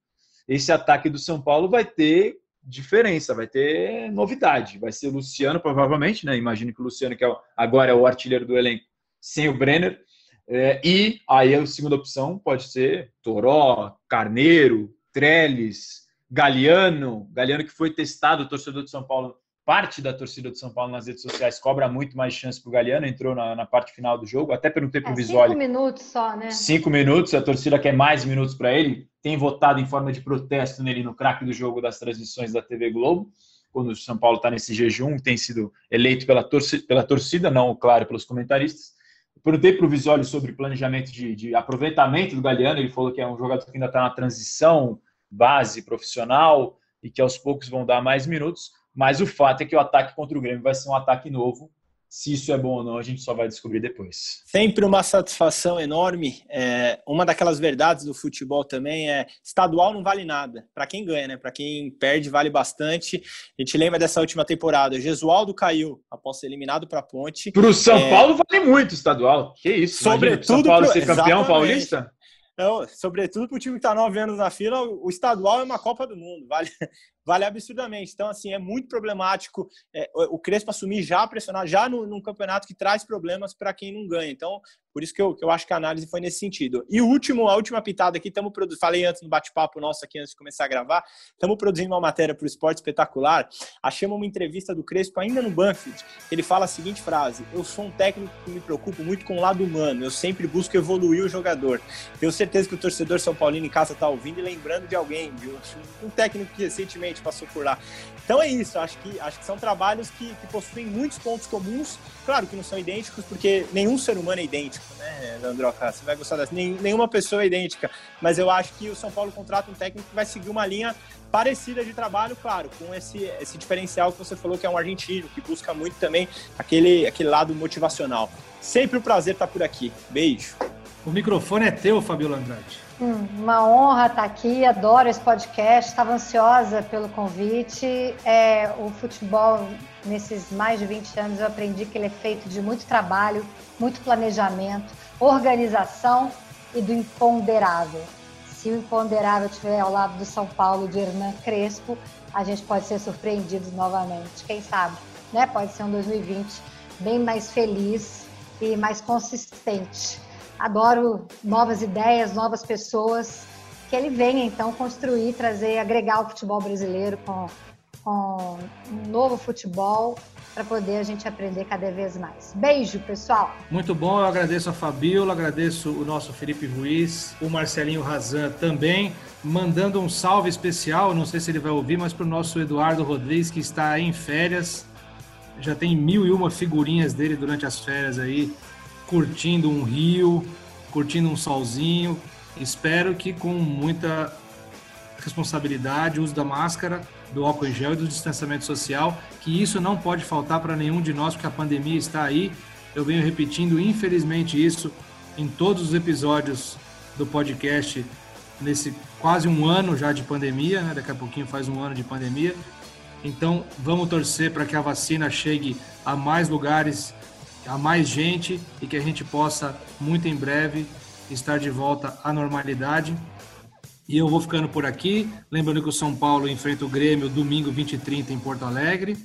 esse ataque do São Paulo vai ter diferença, vai ter novidade. Vai ser o Luciano, provavelmente, né? Imagino que o Luciano, que é, agora é o artilheiro do elenco, sem o Brenner. É, e aí a segunda opção pode ser Toró, Carneiro, Trellis, Galeano. Galeano que foi testado, o torcedor de São Paulo parte da torcida do São Paulo nas redes sociais cobra muito mais chance para o Galeano, entrou na, na, parte final do jogo, até perguntei para o é, Visoli. Cinco minutos só, né? Cinco minutos, a torcida quer mais minutos para ele, tem votado em forma de protesto nele no craque do jogo das transmissões da TV Globo, quando o São Paulo está nesse jejum, tem sido eleito pela torcida, pela torcida, não, claro, pelos comentaristas. Perguntei para o Visoli sobre planejamento de, de aproveitamento do Galeano, ele falou que é um jogador que ainda está na transição base profissional e que aos poucos vão dar mais minutos. Mas o fato é que o ataque contra o Grêmio vai ser um ataque novo. Se isso é bom ou não, a gente só vai descobrir depois. Sempre uma satisfação enorme. É, uma daquelas verdades do futebol também é estadual não vale nada. Para quem ganha, né? Para quem perde, vale bastante. A gente lembra dessa última temporada. Gesualdo caiu após ser eliminado para a Ponte. Para o São é... Paulo vale muito estadual. Que isso? Sobretudo São Paulo pro... ser campeão Exatamente. paulista? Então, sobretudo para o time que está nove anos na fila, o estadual é uma Copa do Mundo, vale, vale absurdamente. Então, assim, é muito problemático é, o Crespo assumir já, pressionar já no, num campeonato que traz problemas para quem não ganha. Então, por isso que eu, que eu acho que a análise foi nesse sentido. E o último, a última pitada aqui, estamos falei antes no bate-papo nosso aqui antes de começar a gravar, estamos produzindo uma matéria para o Esporte Espetacular. Achamos uma entrevista do Crespo ainda no Banfield. Ele fala a seguinte frase: Eu sou um técnico que me preocupo muito com o lado humano. Eu sempre busco evoluir o jogador. Tenho certeza que o torcedor São Paulino em casa está ouvindo e lembrando de alguém, de um técnico que recentemente passou por lá. Então é isso. Acho que acho que são trabalhos que, que possuem muitos pontos comuns. Claro que não são idênticos, porque nenhum ser humano é idêntico né, Leandroca? Você vai gostar dessa. nenhuma pessoa é idêntica. Mas eu acho que o São Paulo contrata um técnico que vai seguir uma linha parecida de trabalho, claro, com esse, esse diferencial que você falou que é um argentino, que busca muito também aquele, aquele lado motivacional. Sempre um prazer estar por aqui. Beijo. O microfone é teu, Fabiola Andrade. Hum, uma honra estar aqui, adoro esse podcast, estava ansiosa pelo convite. É, o futebol, nesses mais de 20 anos, eu aprendi que ele é feito de muito trabalho, muito planejamento, organização e do imponderável. Se o imponderável estiver ao lado do São Paulo de Hernan Crespo, a gente pode ser surpreendido novamente. Quem sabe, né? Pode ser um 2020 bem mais feliz e mais consistente. Adoro novas ideias, novas pessoas, que ele venha então construir, trazer, agregar o futebol brasileiro com, com um novo futebol para poder a gente aprender cada vez mais. Beijo, pessoal! Muito bom, eu agradeço a Fabiola, agradeço o nosso Felipe Ruiz, o Marcelinho Razan também, mandando um salve especial, não sei se ele vai ouvir, mas para o nosso Eduardo Rodrigues, que está em férias, já tem mil e uma figurinhas dele durante as férias aí, curtindo um rio, curtindo um solzinho. Espero que com muita responsabilidade, uso da máscara, do álcool em gel e do distanciamento social, que isso não pode faltar para nenhum de nós, porque a pandemia está aí. Eu venho repetindo, infelizmente, isso em todos os episódios do podcast, nesse quase um ano já de pandemia, né? daqui a pouquinho faz um ano de pandemia. Então, vamos torcer para que a vacina chegue a mais lugares, a mais gente e que a gente possa, muito em breve, estar de volta à normalidade. E eu vou ficando por aqui. Lembrando que o São Paulo enfrenta o Grêmio domingo 20 e 30 em Porto Alegre.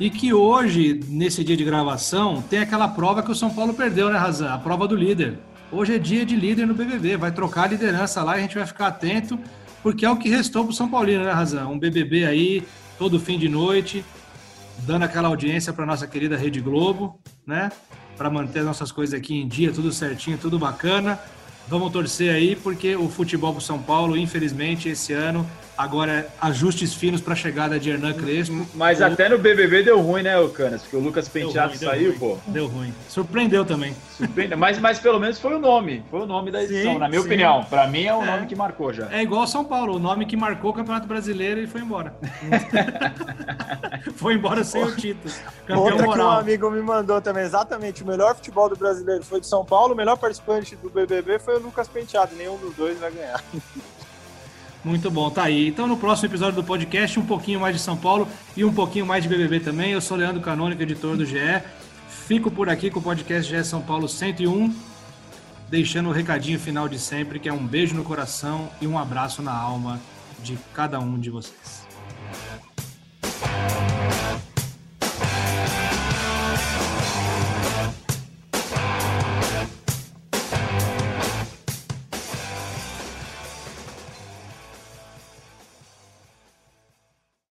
E que hoje, nesse dia de gravação, tem aquela prova que o São Paulo perdeu, né, Razan? A prova do líder. Hoje é dia de líder no BBB. Vai trocar a liderança lá e a gente vai ficar atento, porque é o que restou para o São Paulino, né, Razan? Um BBB aí, todo fim de noite, dando aquela audiência para nossa querida Rede Globo, né? Para manter as nossas coisas aqui em dia, tudo certinho, tudo bacana. Vamos torcer aí, porque o futebol pro São Paulo, infelizmente, esse ano, agora ajustes finos para a chegada de Hernan Crespo. Mas o... até no BBB deu ruim, né, o Canas? Porque o Lucas Penteado ruim, saiu, ruim. pô. Deu ruim. Surpreendeu também. Surpreendeu. Mas, mas pelo menos foi o nome. Foi o nome da edição, sim, na minha sim. opinião. Para mim é o é. nome que marcou já. É igual São Paulo, o nome que marcou o Campeonato Brasileiro e foi embora. foi embora sem o título. Campeão Outra moral. que um amigo me mandou também, exatamente. O melhor futebol do brasileiro foi de São Paulo, o melhor participante do BBB foi o Lucas Penteado. Nenhum dos dois vai ganhar. Muito bom, tá aí. Então, no próximo episódio do podcast, um pouquinho mais de São Paulo e um pouquinho mais de BBB também. Eu sou Leandro Canônico, editor do GE. Fico por aqui com o podcast GE São Paulo 101, deixando o recadinho final de sempre, que é um beijo no coração e um abraço na alma de cada um de vocês.